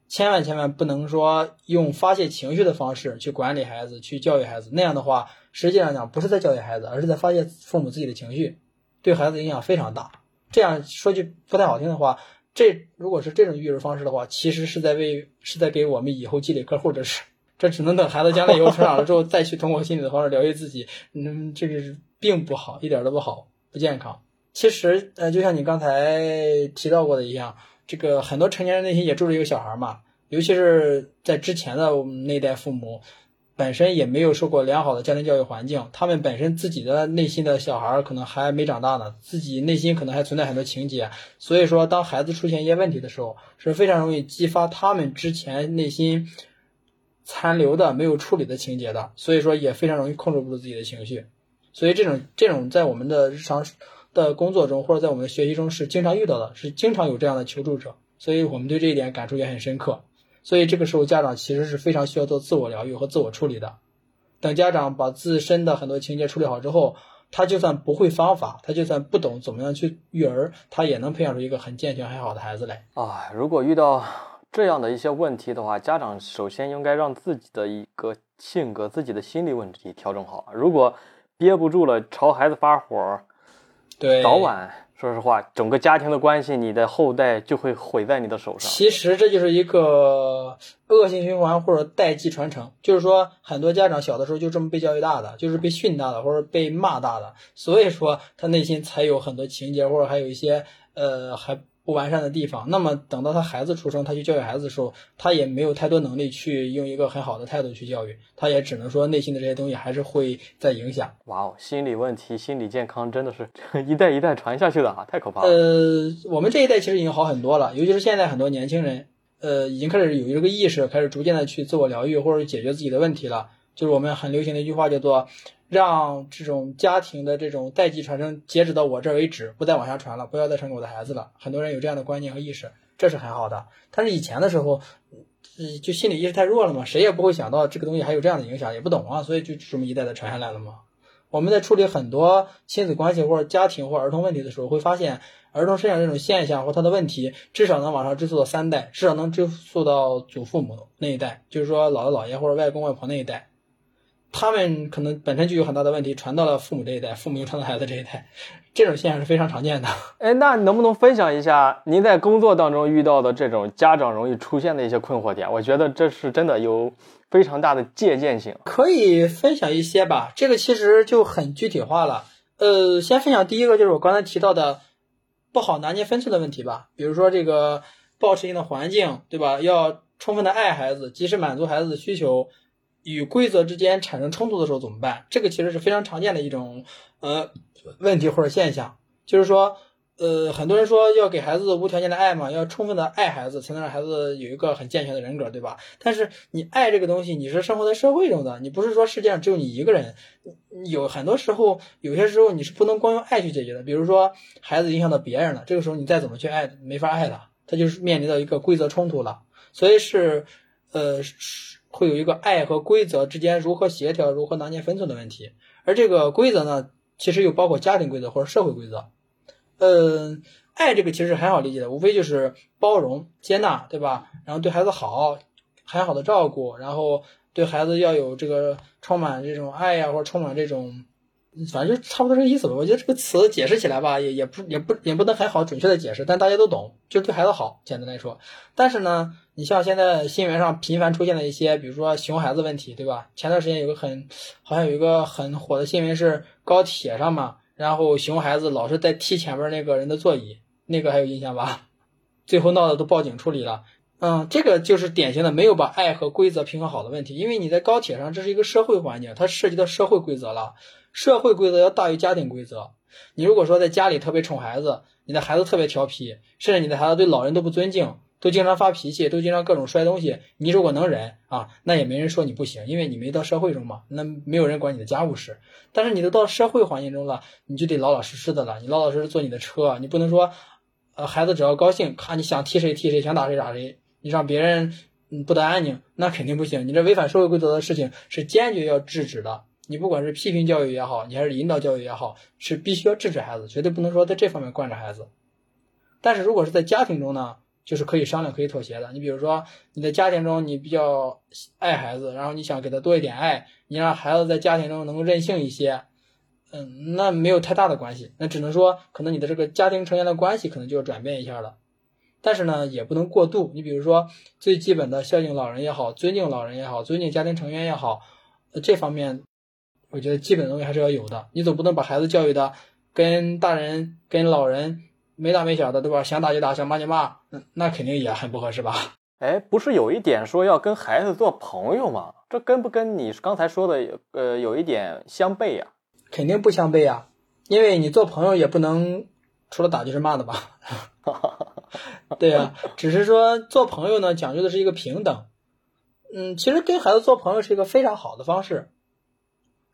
千万千万不能说用发泄情绪的方式去管理孩子、去教育孩子。那样的话，实际上讲不是在教育孩子，而是在发泄父母自己的情绪，对孩子影响非常大。这样说句不太好听的话，这如果是这种育儿方式的话，其实是在为是在给我们以后积累客户，这是这只能等孩子将来以后成长了之后再去通过心理的方式疗愈自己，嗯，这个是并不好，一点都不好，不健康。其实，呃，就像你刚才提到过的一样，这个很多成年人内心也住着一个小孩嘛，尤其是在之前的那代父母。本身也没有受过良好的家庭教育环境，他们本身自己的内心的小孩可能还没长大呢，自己内心可能还存在很多情节，所以说当孩子出现一些问题的时候，是非常容易激发他们之前内心残留的没有处理的情节的，所以说也非常容易控制不住自己的情绪，所以这种这种在我们的日常的工作中或者在我们的学习中是经常遇到的，是经常有这样的求助者，所以我们对这一点感触也很深刻。所以这个时候，家长其实是非常需要做自我疗愈和自我处理的。等家长把自身的很多情节处理好之后，他就算不会方法，他就算不懂怎么样去育儿，他也能培养出一个很健全、很好的孩子来。啊，如果遇到这样的一些问题的话，家长首先应该让自己的一个性格、自己的心理问题调整好。如果憋不住了，朝孩子发火，对，早晚。说实话，整个家庭的关系，你的后代就会毁在你的手上。其实这就是一个恶性循环或者代际传承，就是说很多家长小的时候就这么被教育大的，就是被训大的或者被骂大的，所以说他内心才有很多情节或者还有一些呃还。不完善的地方，那么等到他孩子出生，他去教育孩子的时候，他也没有太多能力去用一个很好的态度去教育，他也只能说内心的这些东西还是会在影响。哇哦，心理问题、心理健康真的是 一代一代传下去的啊，太可怕了。呃，我们这一代其实已经好很多了，尤其是现在很多年轻人，呃，已经开始有这个意识，开始逐渐的去自我疗愈或者解决自己的问题了。就是我们很流行的一句话叫做。让这种家庭的这种代际传承截止到我这为止，不再往下传了，不要再传给我的孩子了。很多人有这样的观念和意识，这是很好的。但是以前的时候，就心理意识太弱了嘛，谁也不会想到这个东西还有这样的影响，也不懂啊，所以就这么一代代传下来了嘛。我们在处理很多亲子关系或者家庭或儿童问题的时候，会发现儿童身上这种现象或他的问题，至少能往上追溯到三代，至少能追溯到祖父母那一代，就是说姥姥姥爷或者外公外婆那一代。他们可能本身就有很大的问题，传到了父母这一代，父母又传到孩子这一代，这种现象是非常常见的。哎，那能不能分享一下您在工作当中遇到的这种家长容易出现的一些困惑点？我觉得这是真的有非常大的借鉴性。可以分享一些吧，这个其实就很具体化了。呃，先分享第一个就是我刚才提到的不好拿捏分寸的问题吧，比如说这个保持性的环境，对吧？要充分的爱孩子，及时满足孩子的需求。与规则之间产生冲突的时候怎么办？这个其实是非常常见的一种呃问题或者现象，就是说呃很多人说要给孩子无条件的爱嘛，要充分的爱孩子才能让孩子有一个很健全的人格，对吧？但是你爱这个东西，你是生活在社会中的，你不是说世界上只有你一个人，有很多时候有些时候你是不能光用爱去解决的。比如说孩子影响到别人了，这个时候你再怎么去爱，没法爱了，他就是面临到一个规则冲突了。所以是呃。会有一个爱和规则之间如何协调、如何拿捏分寸的问题，而这个规则呢，其实又包括家庭规则或者社会规则。嗯，爱这个其实是很好理解的，无非就是包容、接纳，对吧？然后对孩子好，很好的照顾，然后对孩子要有这个充满这种爱呀，或者充满这种。反正就差不多这个意思吧。我觉得这个词解释起来吧，也也不也不也不能很好准确的解释，但大家都懂，就对孩子好，简单来说。但是呢，你像现在新闻上频繁出现的一些，比如说熊孩子问题，对吧？前段时间有个很好像有一个很火的新闻是高铁上嘛，然后熊孩子老是在踢前面那个人的座椅，那个还有印象吧？最后闹的都报警处理了。嗯，这个就是典型的没有把爱和规则平衡好的问题，因为你在高铁上，这是一个社会环境，它涉及到社会规则了。社会规则要大于家庭规则。你如果说在家里特别宠孩子，你的孩子特别调皮，甚至你的孩子对老人都不尊敬，都经常发脾气，都经常各种摔东西，你如果能忍啊，那也没人说你不行，因为你没到社会中嘛，那没有人管你的家务事。但是你都到社会环境中了，你就得老老实实的了，你老老实实坐你的车，你不能说，呃，孩子只要高兴，看你想踢谁踢谁，想打谁打谁，你让别人嗯不得安宁，那肯定不行。你这违反社会规则的事情是坚决要制止的。你不管是批评教育也好，你还是引导教育也好，是必须要制止孩子，绝对不能说在这方面惯着孩子。但是如果是在家庭中呢，就是可以商量、可以妥协的。你比如说，你的家庭中你比较爱孩子，然后你想给他多一点爱，你让孩子在家庭中能够任性一些，嗯，那没有太大的关系，那只能说可能你的这个家庭成员的关系可能就要转变一下了。但是呢，也不能过度。你比如说，最基本的孝敬老人也好，尊敬老人也好，尊敬家庭成员也好，这方面，我觉得基本的东西还是要有的。你总不能把孩子教育的跟大人、跟老人。没大没小的，对吧？想打就打，想骂就骂，那那肯定也很不合适吧？哎，不是有一点说要跟孩子做朋友吗？这跟不跟你刚才说的呃有一点相悖呀？肯定不相悖啊，因为你做朋友也不能除了打就是骂的吧？对呀，只是说做朋友呢，讲究的是一个平等。嗯，其实跟孩子做朋友是一个非常好的方式，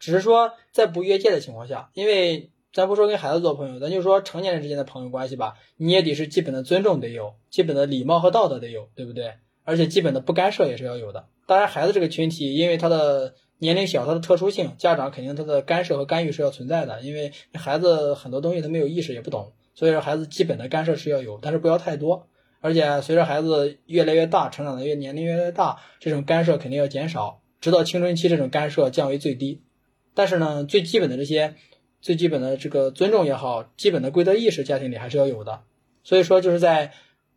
只是说在不越界的情况下，因为。咱不说跟孩子做朋友，咱就说成年人之间的朋友关系吧。你也得是基本的尊重得有，基本的礼貌和道德得有，对不对？而且基本的不干涉也是要有的。当然，孩子这个群体，因为他的年龄小，他的特殊性，家长肯定他的干涉和干预是要存在的。因为孩子很多东西他没有意识也不懂，所以说孩子基本的干涉是要有，但是不要太多。而且随着孩子越来越大，成长的越年龄越来越大，这种干涉肯定要减少，直到青春期这种干涉降为最低。但是呢，最基本的这些。最基本的这个尊重也好，基本的规则意识，家庭里还是要有的。所以说，就是在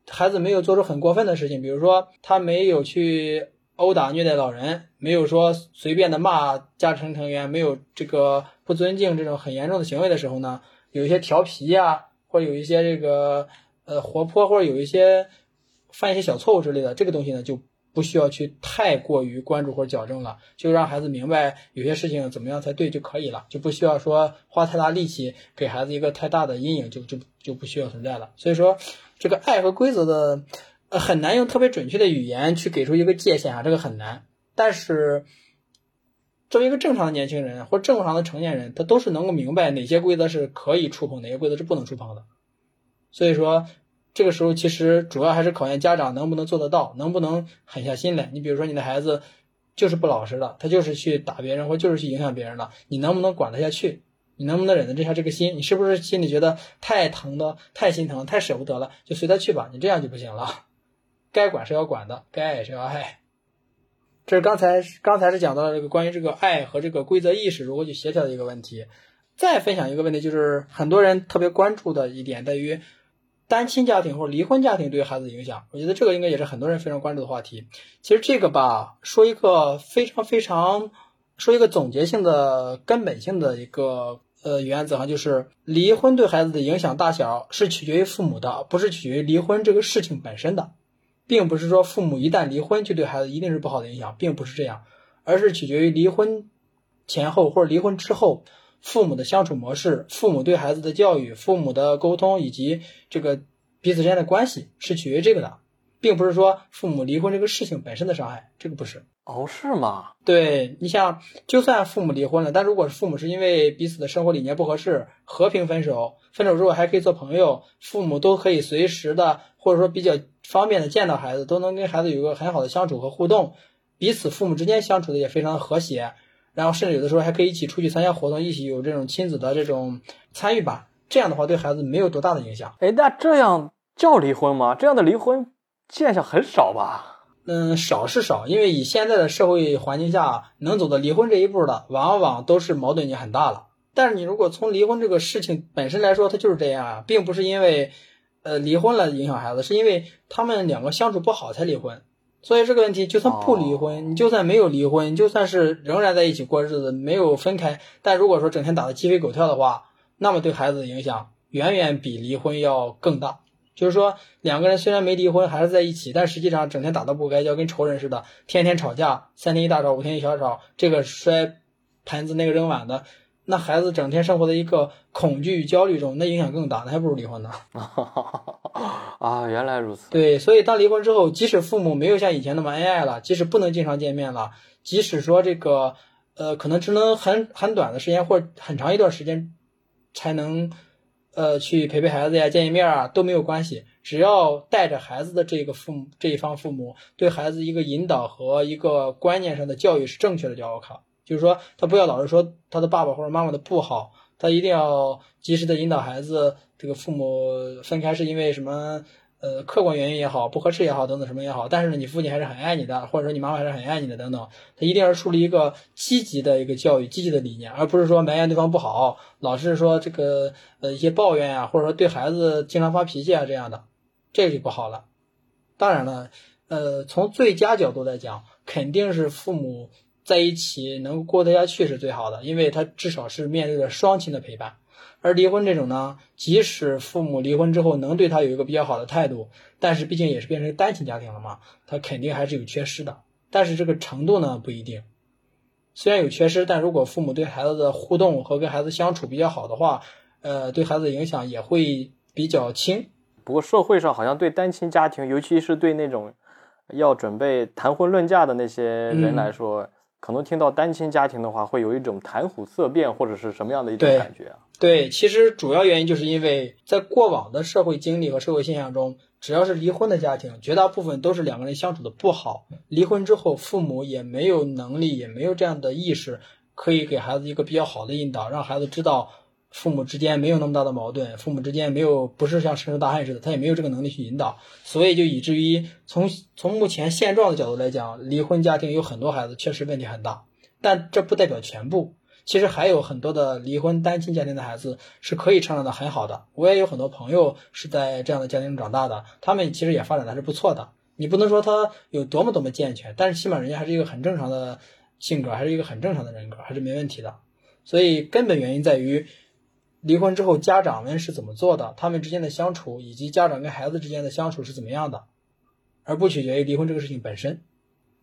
孩子没有做出很过分的事情，比如说他没有去殴打虐待老人，没有说随便的骂家庭成员，没有这个不尊敬这种很严重的行为的时候呢，有一些调皮呀，或者有一些这个呃活泼，或者有一些犯一些小错误之类的，这个东西呢就。不需要去太过于关注或者矫正了，就让孩子明白有些事情怎么样才对就可以了，就不需要说花太大力气给孩子一个太大的阴影，就就就不需要存在了。所以说，这个爱和规则的，呃，很难用特别准确的语言去给出一个界限啊，这个很难。但是，作为一个正常的年轻人或正常的成年人，他都是能够明白哪些规则是可以触碰，哪些规则是不能触碰的。所以说。这个时候其实主要还是考验家长能不能做得到，能不能狠下心来。你比如说你的孩子就是不老实了，他就是去打别人或就是去影响别人了，你能不能管得下去？你能不能忍得下这个心？你是不是心里觉得太疼的、太心疼、太舍不得了，就随他去吧？你这样就不行了。该管是要管的，该爱是要爱。这是刚才刚才是讲到了这个关于这个爱和这个规则意识如何去协调的一个问题。再分享一个问题，就是很多人特别关注的一点在于。单亲家庭或者离婚家庭对孩子的影响，我觉得这个应该也是很多人非常关注的话题。其实这个吧，说一个非常非常，说一个总结性的、根本性的一个呃原则哈，就是离婚对孩子的影响大小是取决于父母的，不是取决于离婚这个事情本身的，并不是说父母一旦离婚就对孩子一定是不好的影响，并不是这样，而是取决于离婚前后或者离婚之后。父母的相处模式，父母对孩子的教育，父母的沟通，以及这个彼此之间的关系，是取决于这个的，并不是说父母离婚这个事情本身的伤害，这个不是。哦，是吗？对，你像，就算父母离婚了，但如果父母是因为彼此的生活理念不合适，和平分手，分手之后还可以做朋友，父母都可以随时的，或者说比较方便的见到孩子，都能跟孩子有个很好的相处和互动，彼此父母之间相处的也非常的和谐。然后甚至有的时候还可以一起出去参加活动，一起有这种亲子的这种参与吧。这样的话对孩子没有多大的影响。哎，那这样叫离婚吗？这样的离婚现象很少吧？嗯，少是少，因为以现在的社会环境下，能走到离婚这一步的，往往都是矛盾已经很大了。但是你如果从离婚这个事情本身来说，它就是这样啊，并不是因为呃离婚了影响孩子，是因为他们两个相处不好才离婚。所以这个问题，就算不离婚，你就算没有离婚，就算是仍然在一起过日子，没有分开，但如果说整天打得鸡飞狗跳的话，那么对孩子的影响远远比离婚要更大。就是说，两个人虽然没离婚，还是在一起，但实际上整天打得不该交，跟仇人似的，天天吵架，三天一大吵，五天一小吵，这个摔盘子，那个扔碗的。那孩子整天生活在一个恐惧与、焦虑中，那影响更大，那还不如离婚呢。啊，原来如此。对，所以当离婚之后，即使父母没有像以前那么恩爱了，即使不能经常见面了，即使说这个，呃，可能只能很很短的时间或者很长一段时间才能，呃，去陪陪孩子呀、见一面啊，都没有关系。只要带着孩子的这个父母这一方父母对孩子一个引导和一个观念上的教育是正确的，就 OK。就是说，他不要老是说他的爸爸或者妈妈的不好，他一定要及时的引导孩子。这个父母分开是因为什么？呃，客观原因也好，不合适也好，等等什么也好，但是呢，你父亲还是很爱你的，或者说你妈妈还是很爱你的，等等，他一定要树立一个积极的一个教育、积极的理念，而不是说埋怨对方不好，老是说这个呃一些抱怨啊，或者说对孩子经常发脾气啊这样的，这就不好了。当然了，呃，从最佳角度来讲，肯定是父母在一起能过得下去是最好的，因为他至少是面对着双亲的陪伴。而离婚这种呢，即使父母离婚之后能对他有一个比较好的态度，但是毕竟也是变成单亲家庭了嘛，他肯定还是有缺失的。但是这个程度呢不一定，虽然有缺失，但如果父母对孩子的互动和跟孩子相处比较好的话，呃，对孩子的影响也会比较轻。不过社会上好像对单亲家庭，尤其是对那种要准备谈婚论嫁的那些人来说，可能听到单亲家庭的话，会有一种谈虎色变或者是什么样的一种感觉啊？对，其实主要原因就是因为在过往的社会经历和社会现象中，只要是离婚的家庭，绝大部分都是两个人相处的不好。离婚之后，父母也没有能力，也没有这样的意识，可以给孩子一个比较好的引导，让孩子知道父母之间没有那么大的矛盾，父母之间没有不是像深仇大恨似的，他也没有这个能力去引导。所以就以至于从从目前现状的角度来讲，离婚家庭有很多孩子确实问题很大，但这不代表全部。其实还有很多的离婚单亲家庭的孩子是可以成长的很好的，我也有很多朋友是在这样的家庭中长大的，他们其实也发展的还是不错的。你不能说他有多么多么健全，但是起码人家还是一个很正常的性格，还是一个很正常的人格，还是没问题的。所以根本原因在于离婚之后家长们是怎么做的，他们之间的相处以及家长跟孩子之间的相处是怎么样的，而不取决于离婚这个事情本身。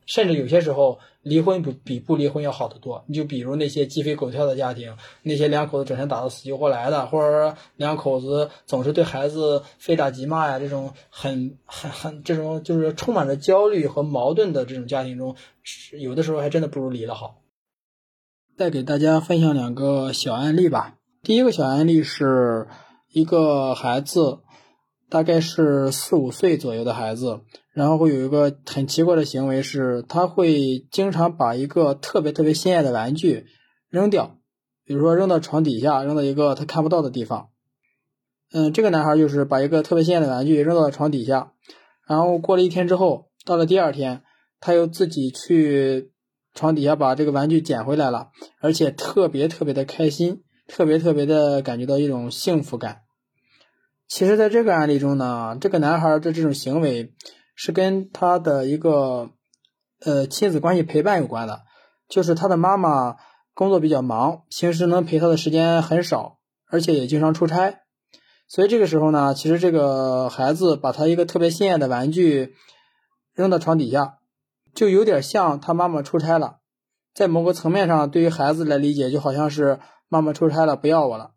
甚至有些时候，离婚不比不离婚要好得多。你就比如那些鸡飞狗跳的家庭，那些两口子整天打得死去活来的，或者说两口子总是对孩子非打即骂呀，这种很 很很这种就是充满着焦虑和矛盾的这种家庭中，有的时候还真的不如离了好。再给大家分享两个小案例吧。第一个小案例是一个孩子，大概是四五岁左右的孩子。然后会有一个很奇怪的行为，是他会经常把一个特别特别心爱的玩具扔掉，比如说扔到床底下，扔到一个他看不到的地方。嗯，这个男孩就是把一个特别心爱的玩具扔到了床底下，然后过了一天之后，到了第二天，他又自己去床底下把这个玩具捡回来了，而且特别特别的开心，特别特别的感觉到一种幸福感。其实，在这个案例中呢，这个男孩的这种行为。是跟他的一个呃亲子关系陪伴有关的，就是他的妈妈工作比较忙，平时能陪他的时间很少，而且也经常出差，所以这个时候呢，其实这个孩子把他一个特别心爱的玩具扔到床底下，就有点像他妈妈出差了，在某个层面上，对于孩子来理解，就好像是妈妈出差了，不要我了。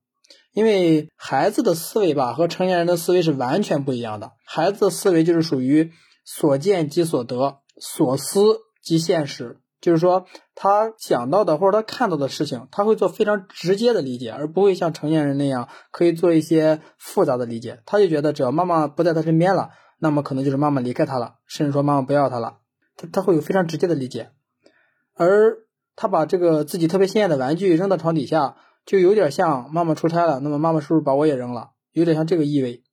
因为孩子的思维吧，和成年人的思维是完全不一样的，孩子的思维就是属于。所见即所得，所思即现实。就是说，他想到的或者他看到的事情，他会做非常直接的理解，而不会像成年人那样可以做一些复杂的理解。他就觉得，只要妈妈不在他身边了，那么可能就是妈妈离开他了，甚至说妈妈不要他了。他他会有非常直接的理解。而他把这个自己特别心爱的玩具扔到床底下，就有点像妈妈出差了，那么妈妈是不是把我也扔了？有点像这个意味。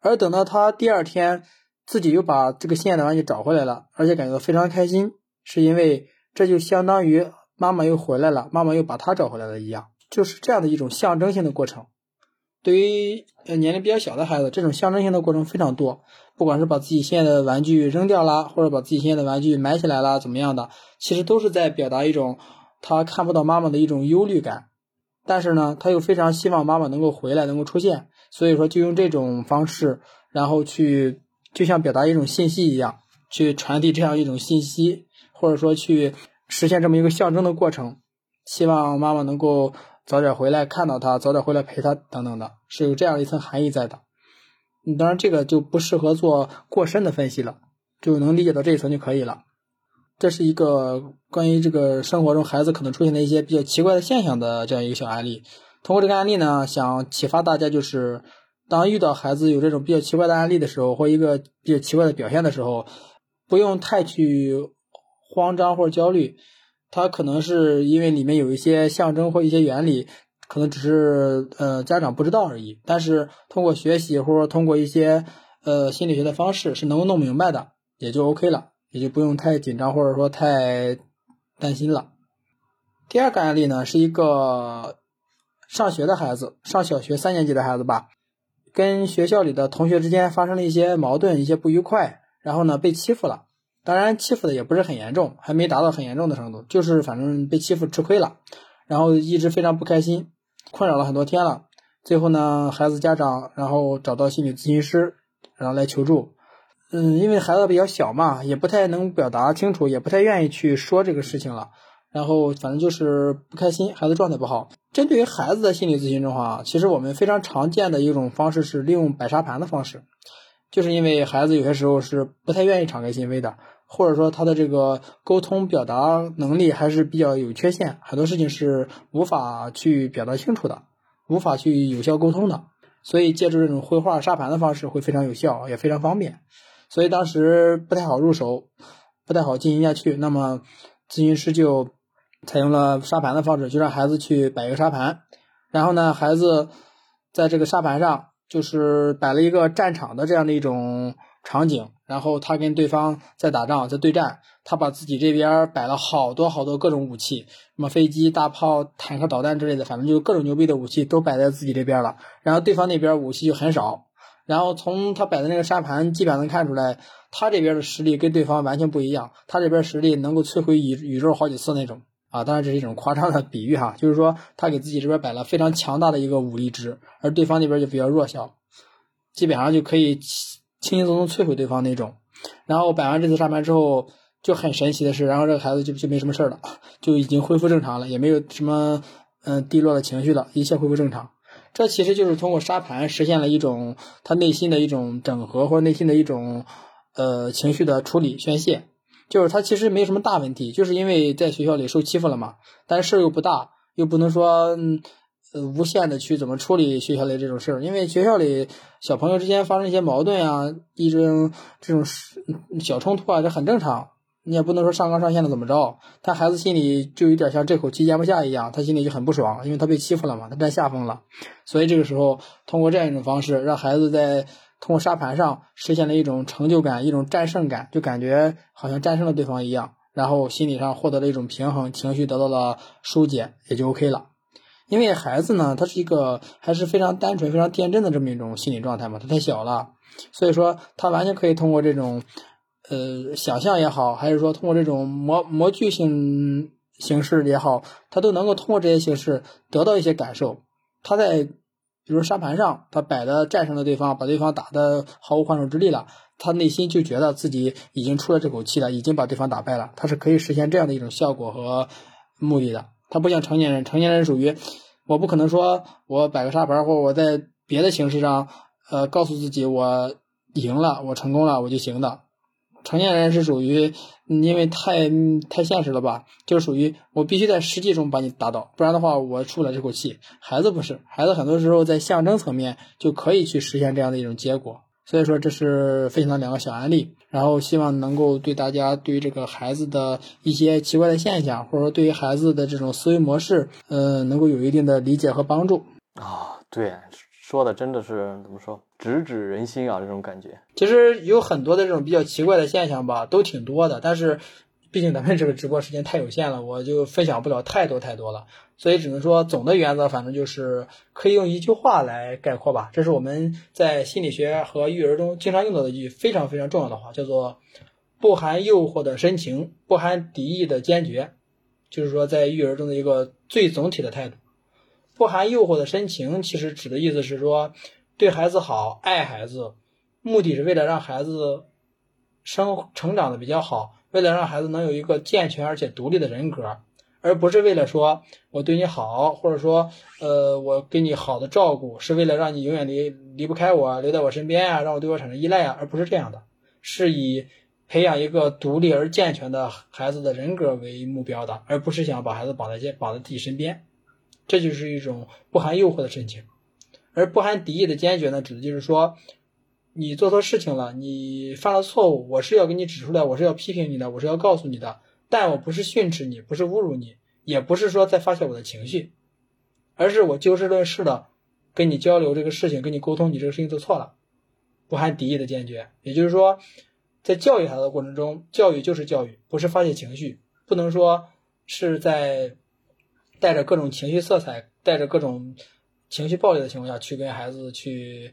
而等到他第二天。自己又把这个心爱的玩具找回来了，而且感觉到非常开心，是因为这就相当于妈妈又回来了，妈妈又把他找回来了一样，就是这样的一种象征性的过程。对于呃年龄比较小的孩子，这种象征性的过程非常多，不管是把自己心爱的玩具扔掉啦，或者把自己心爱的玩具埋起来啦，怎么样的，其实都是在表达一种他看不到妈妈的一种忧虑感。但是呢，他又非常希望妈妈能够回来，能够出现，所以说就用这种方式，然后去。就像表达一种信息一样，去传递这样一种信息，或者说去实现这么一个象征的过程，希望妈妈能够早点回来看到他，早点回来陪他等等的，是有这样一层含义在的。嗯当然，这个就不适合做过深的分析了，就能理解到这一层就可以了。这是一个关于这个生活中孩子可能出现的一些比较奇怪的现象的这样一个小案例。通过这个案例呢，想启发大家就是。当遇到孩子有这种比较奇怪的案例的时候，或一个比较奇怪的表现的时候，不用太去慌张或者焦虑，他可能是因为里面有一些象征或一些原理，可能只是呃家长不知道而已。但是通过学习或者通过一些呃心理学的方式是能够弄明白的，也就 OK 了，也就不用太紧张或者说太担心了。第二个案例呢，是一个上学的孩子，上小学三年级的孩子吧，跟学校里的同学之间发生了一些矛盾，一些不愉快，然后呢被欺负了。当然欺负的也不是很严重，还没达到很严重的程度，就是反正被欺负吃亏了，然后一直非常不开心，困扰了很多天了。最后呢，孩子家长然后找到心理咨询师，然后来求助。嗯，因为孩子比较小嘛，也不太能表达清楚，也不太愿意去说这个事情了。然后反正就是不开心，孩子状态不好。针对于孩子的心理咨询的话，其实我们非常常见的一种方式是利用摆沙盘的方式，就是因为孩子有些时候是不太愿意敞开心扉的，或者说他的这个沟通表达能力还是比较有缺陷，很多事情是无法去表达清楚的，无法去有效沟通的。所以借助这种绘画沙盘的方式会非常有效，也非常方便。所以当时不太好入手，不太好进行下去。那么咨询师就。采用了沙盘的方式，就让孩子去摆一个沙盘，然后呢，孩子在这个沙盘上就是摆了一个战场的这样的一种场景，然后他跟对方在打仗，在对战，他把自己这边摆了好多好多各种武器，什么飞机、大炮、坦克、导弹之类的，反正就各种牛逼的武器都摆在自己这边了，然后对方那边武器就很少，然后从他摆的那个沙盘，基本上能看出来，他这边的实力跟对方完全不一样，他这边实力能够摧毁宇宇宙好几次那种。啊，当然这是一种夸张的比喻哈，就是说他给自己这边摆了非常强大的一个武力值，而对方那边就比较弱小，基本上就可以轻轻松松摧毁对方那种。然后摆完这次沙盘之后，就很神奇的是，然后这个孩子就就没什么事了，就已经恢复正常了，也没有什么嗯低落的情绪了，一切恢复正常。这其实就是通过沙盘实现了一种他内心的一种整合，或者内心的一种呃情绪的处理宣泄。就是他其实没什么大问题，就是因为在学校里受欺负了嘛，但是事儿又不大，又不能说无限的去怎么处理学校里这种事儿，因为学校里小朋友之间发生一些矛盾啊，一种这种小冲突啊，这很正常，你也不能说上纲上线的怎么着，他孩子心里就有点像这口气咽不下一样，他心里就很不爽，因为他被欺负了嘛，他占下风了，所以这个时候通过这样一种方式，让孩子在。通过沙盘上实现了一种成就感，一种战胜感，就感觉好像战胜了对方一样，然后心理上获得了一种平衡，情绪得到了疏解，也就 OK 了。因为孩子呢，他是一个还是非常单纯、非常天真的这么一种心理状态嘛，他太小了，所以说他完全可以通过这种呃想象也好，还是说通过这种模模具性形式也好，他都能够通过这些形式得到一些感受。他在。比如沙盘上，他摆的战胜了对方，把对方打的毫无还手之力了，他内心就觉得自己已经出了这口气了，已经把对方打败了，他是可以实现这样的一种效果和目的的。他不像成年人，成年人属于我不可能说我摆个沙盘，或者我在别的形式上，呃，告诉自己我赢了，我成功了，我就行的。成年人是属于，因为太太现实了吧，就是属于我必须在实际中把你打倒，不然的话我出不了这口气。孩子不是，孩子很多时候在象征层面就可以去实现这样的一种结果。所以说这是分享的两个小案例，然后希望能够对大家对于这个孩子的一些奇怪的现象，或者说对于孩子的这种思维模式，呃，能够有一定的理解和帮助啊。对。说的真的是怎么说，直指人心啊！这种感觉，其实有很多的这种比较奇怪的现象吧，都挺多的。但是，毕竟咱们这个直播时间太有限了，我就分享不了太多太多了。所以只能说，总的原则反正就是可以用一句话来概括吧。这是我们在心理学和育儿中经常用到的一句非常非常重要的话，叫做“不含诱惑的深情，不含敌意的坚决”，就是说在育儿中的一个最总体的态度。不含诱惑的深情，其实指的意思是说，对孩子好，爱孩子，目的是为了让孩子生成长的比较好，为了让孩子能有一个健全而且独立的人格，而不是为了说我对你好，或者说，呃，我给你好的照顾，是为了让你永远离离不开我，留在我身边啊，让我对我产生依赖啊，而不是这样的，是以培养一个独立而健全的孩子的人格为目标的，而不是想把孩子绑在肩绑在自己身边。这就是一种不含诱惑的深情，而不含敌意的坚决呢，指的就是说，你做错事情了，你犯了错误，我是要给你指出来，我是要批评你的，我是要告诉你的，但我不是训斥你，不是侮辱你，也不是说在发泄我的情绪，而是我就事论事的跟你交流这个事情，跟你沟通，你这个事情做错了，不含敌意的坚决。也就是说，在教育孩子的过程中，教育就是教育，不是发泄情绪，不能说是在带着各种情绪色彩、带着各种情绪暴力的情况下去跟孩子去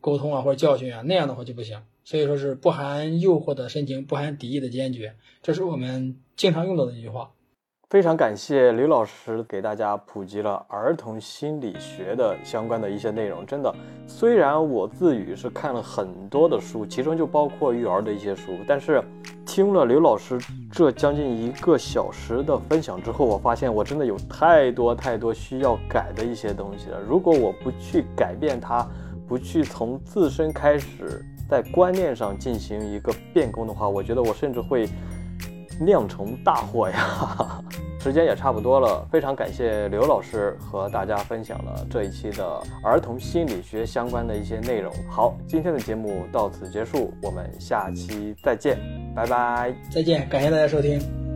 沟通啊，或者教训啊，那样的话就不行。所以说是不含诱惑的深情，不含敌意的坚决，这是我们经常用到的一句话。非常感谢刘老师给大家普及了儿童心理学的相关的一些内容。真的，虽然我自语是看了很多的书，其中就包括育儿的一些书，但是听了刘老师这将近一个小时的分享之后，我发现我真的有太多太多需要改的一些东西了。如果我不去改变它，不去从自身开始。在观念上进行一个变更的话，我觉得我甚至会酿成大祸呀！时间也差不多了，非常感谢刘老师和大家分享了这一期的儿童心理学相关的一些内容。好，今天的节目到此结束，我们下期再见，拜拜！再见，感谢大家收听。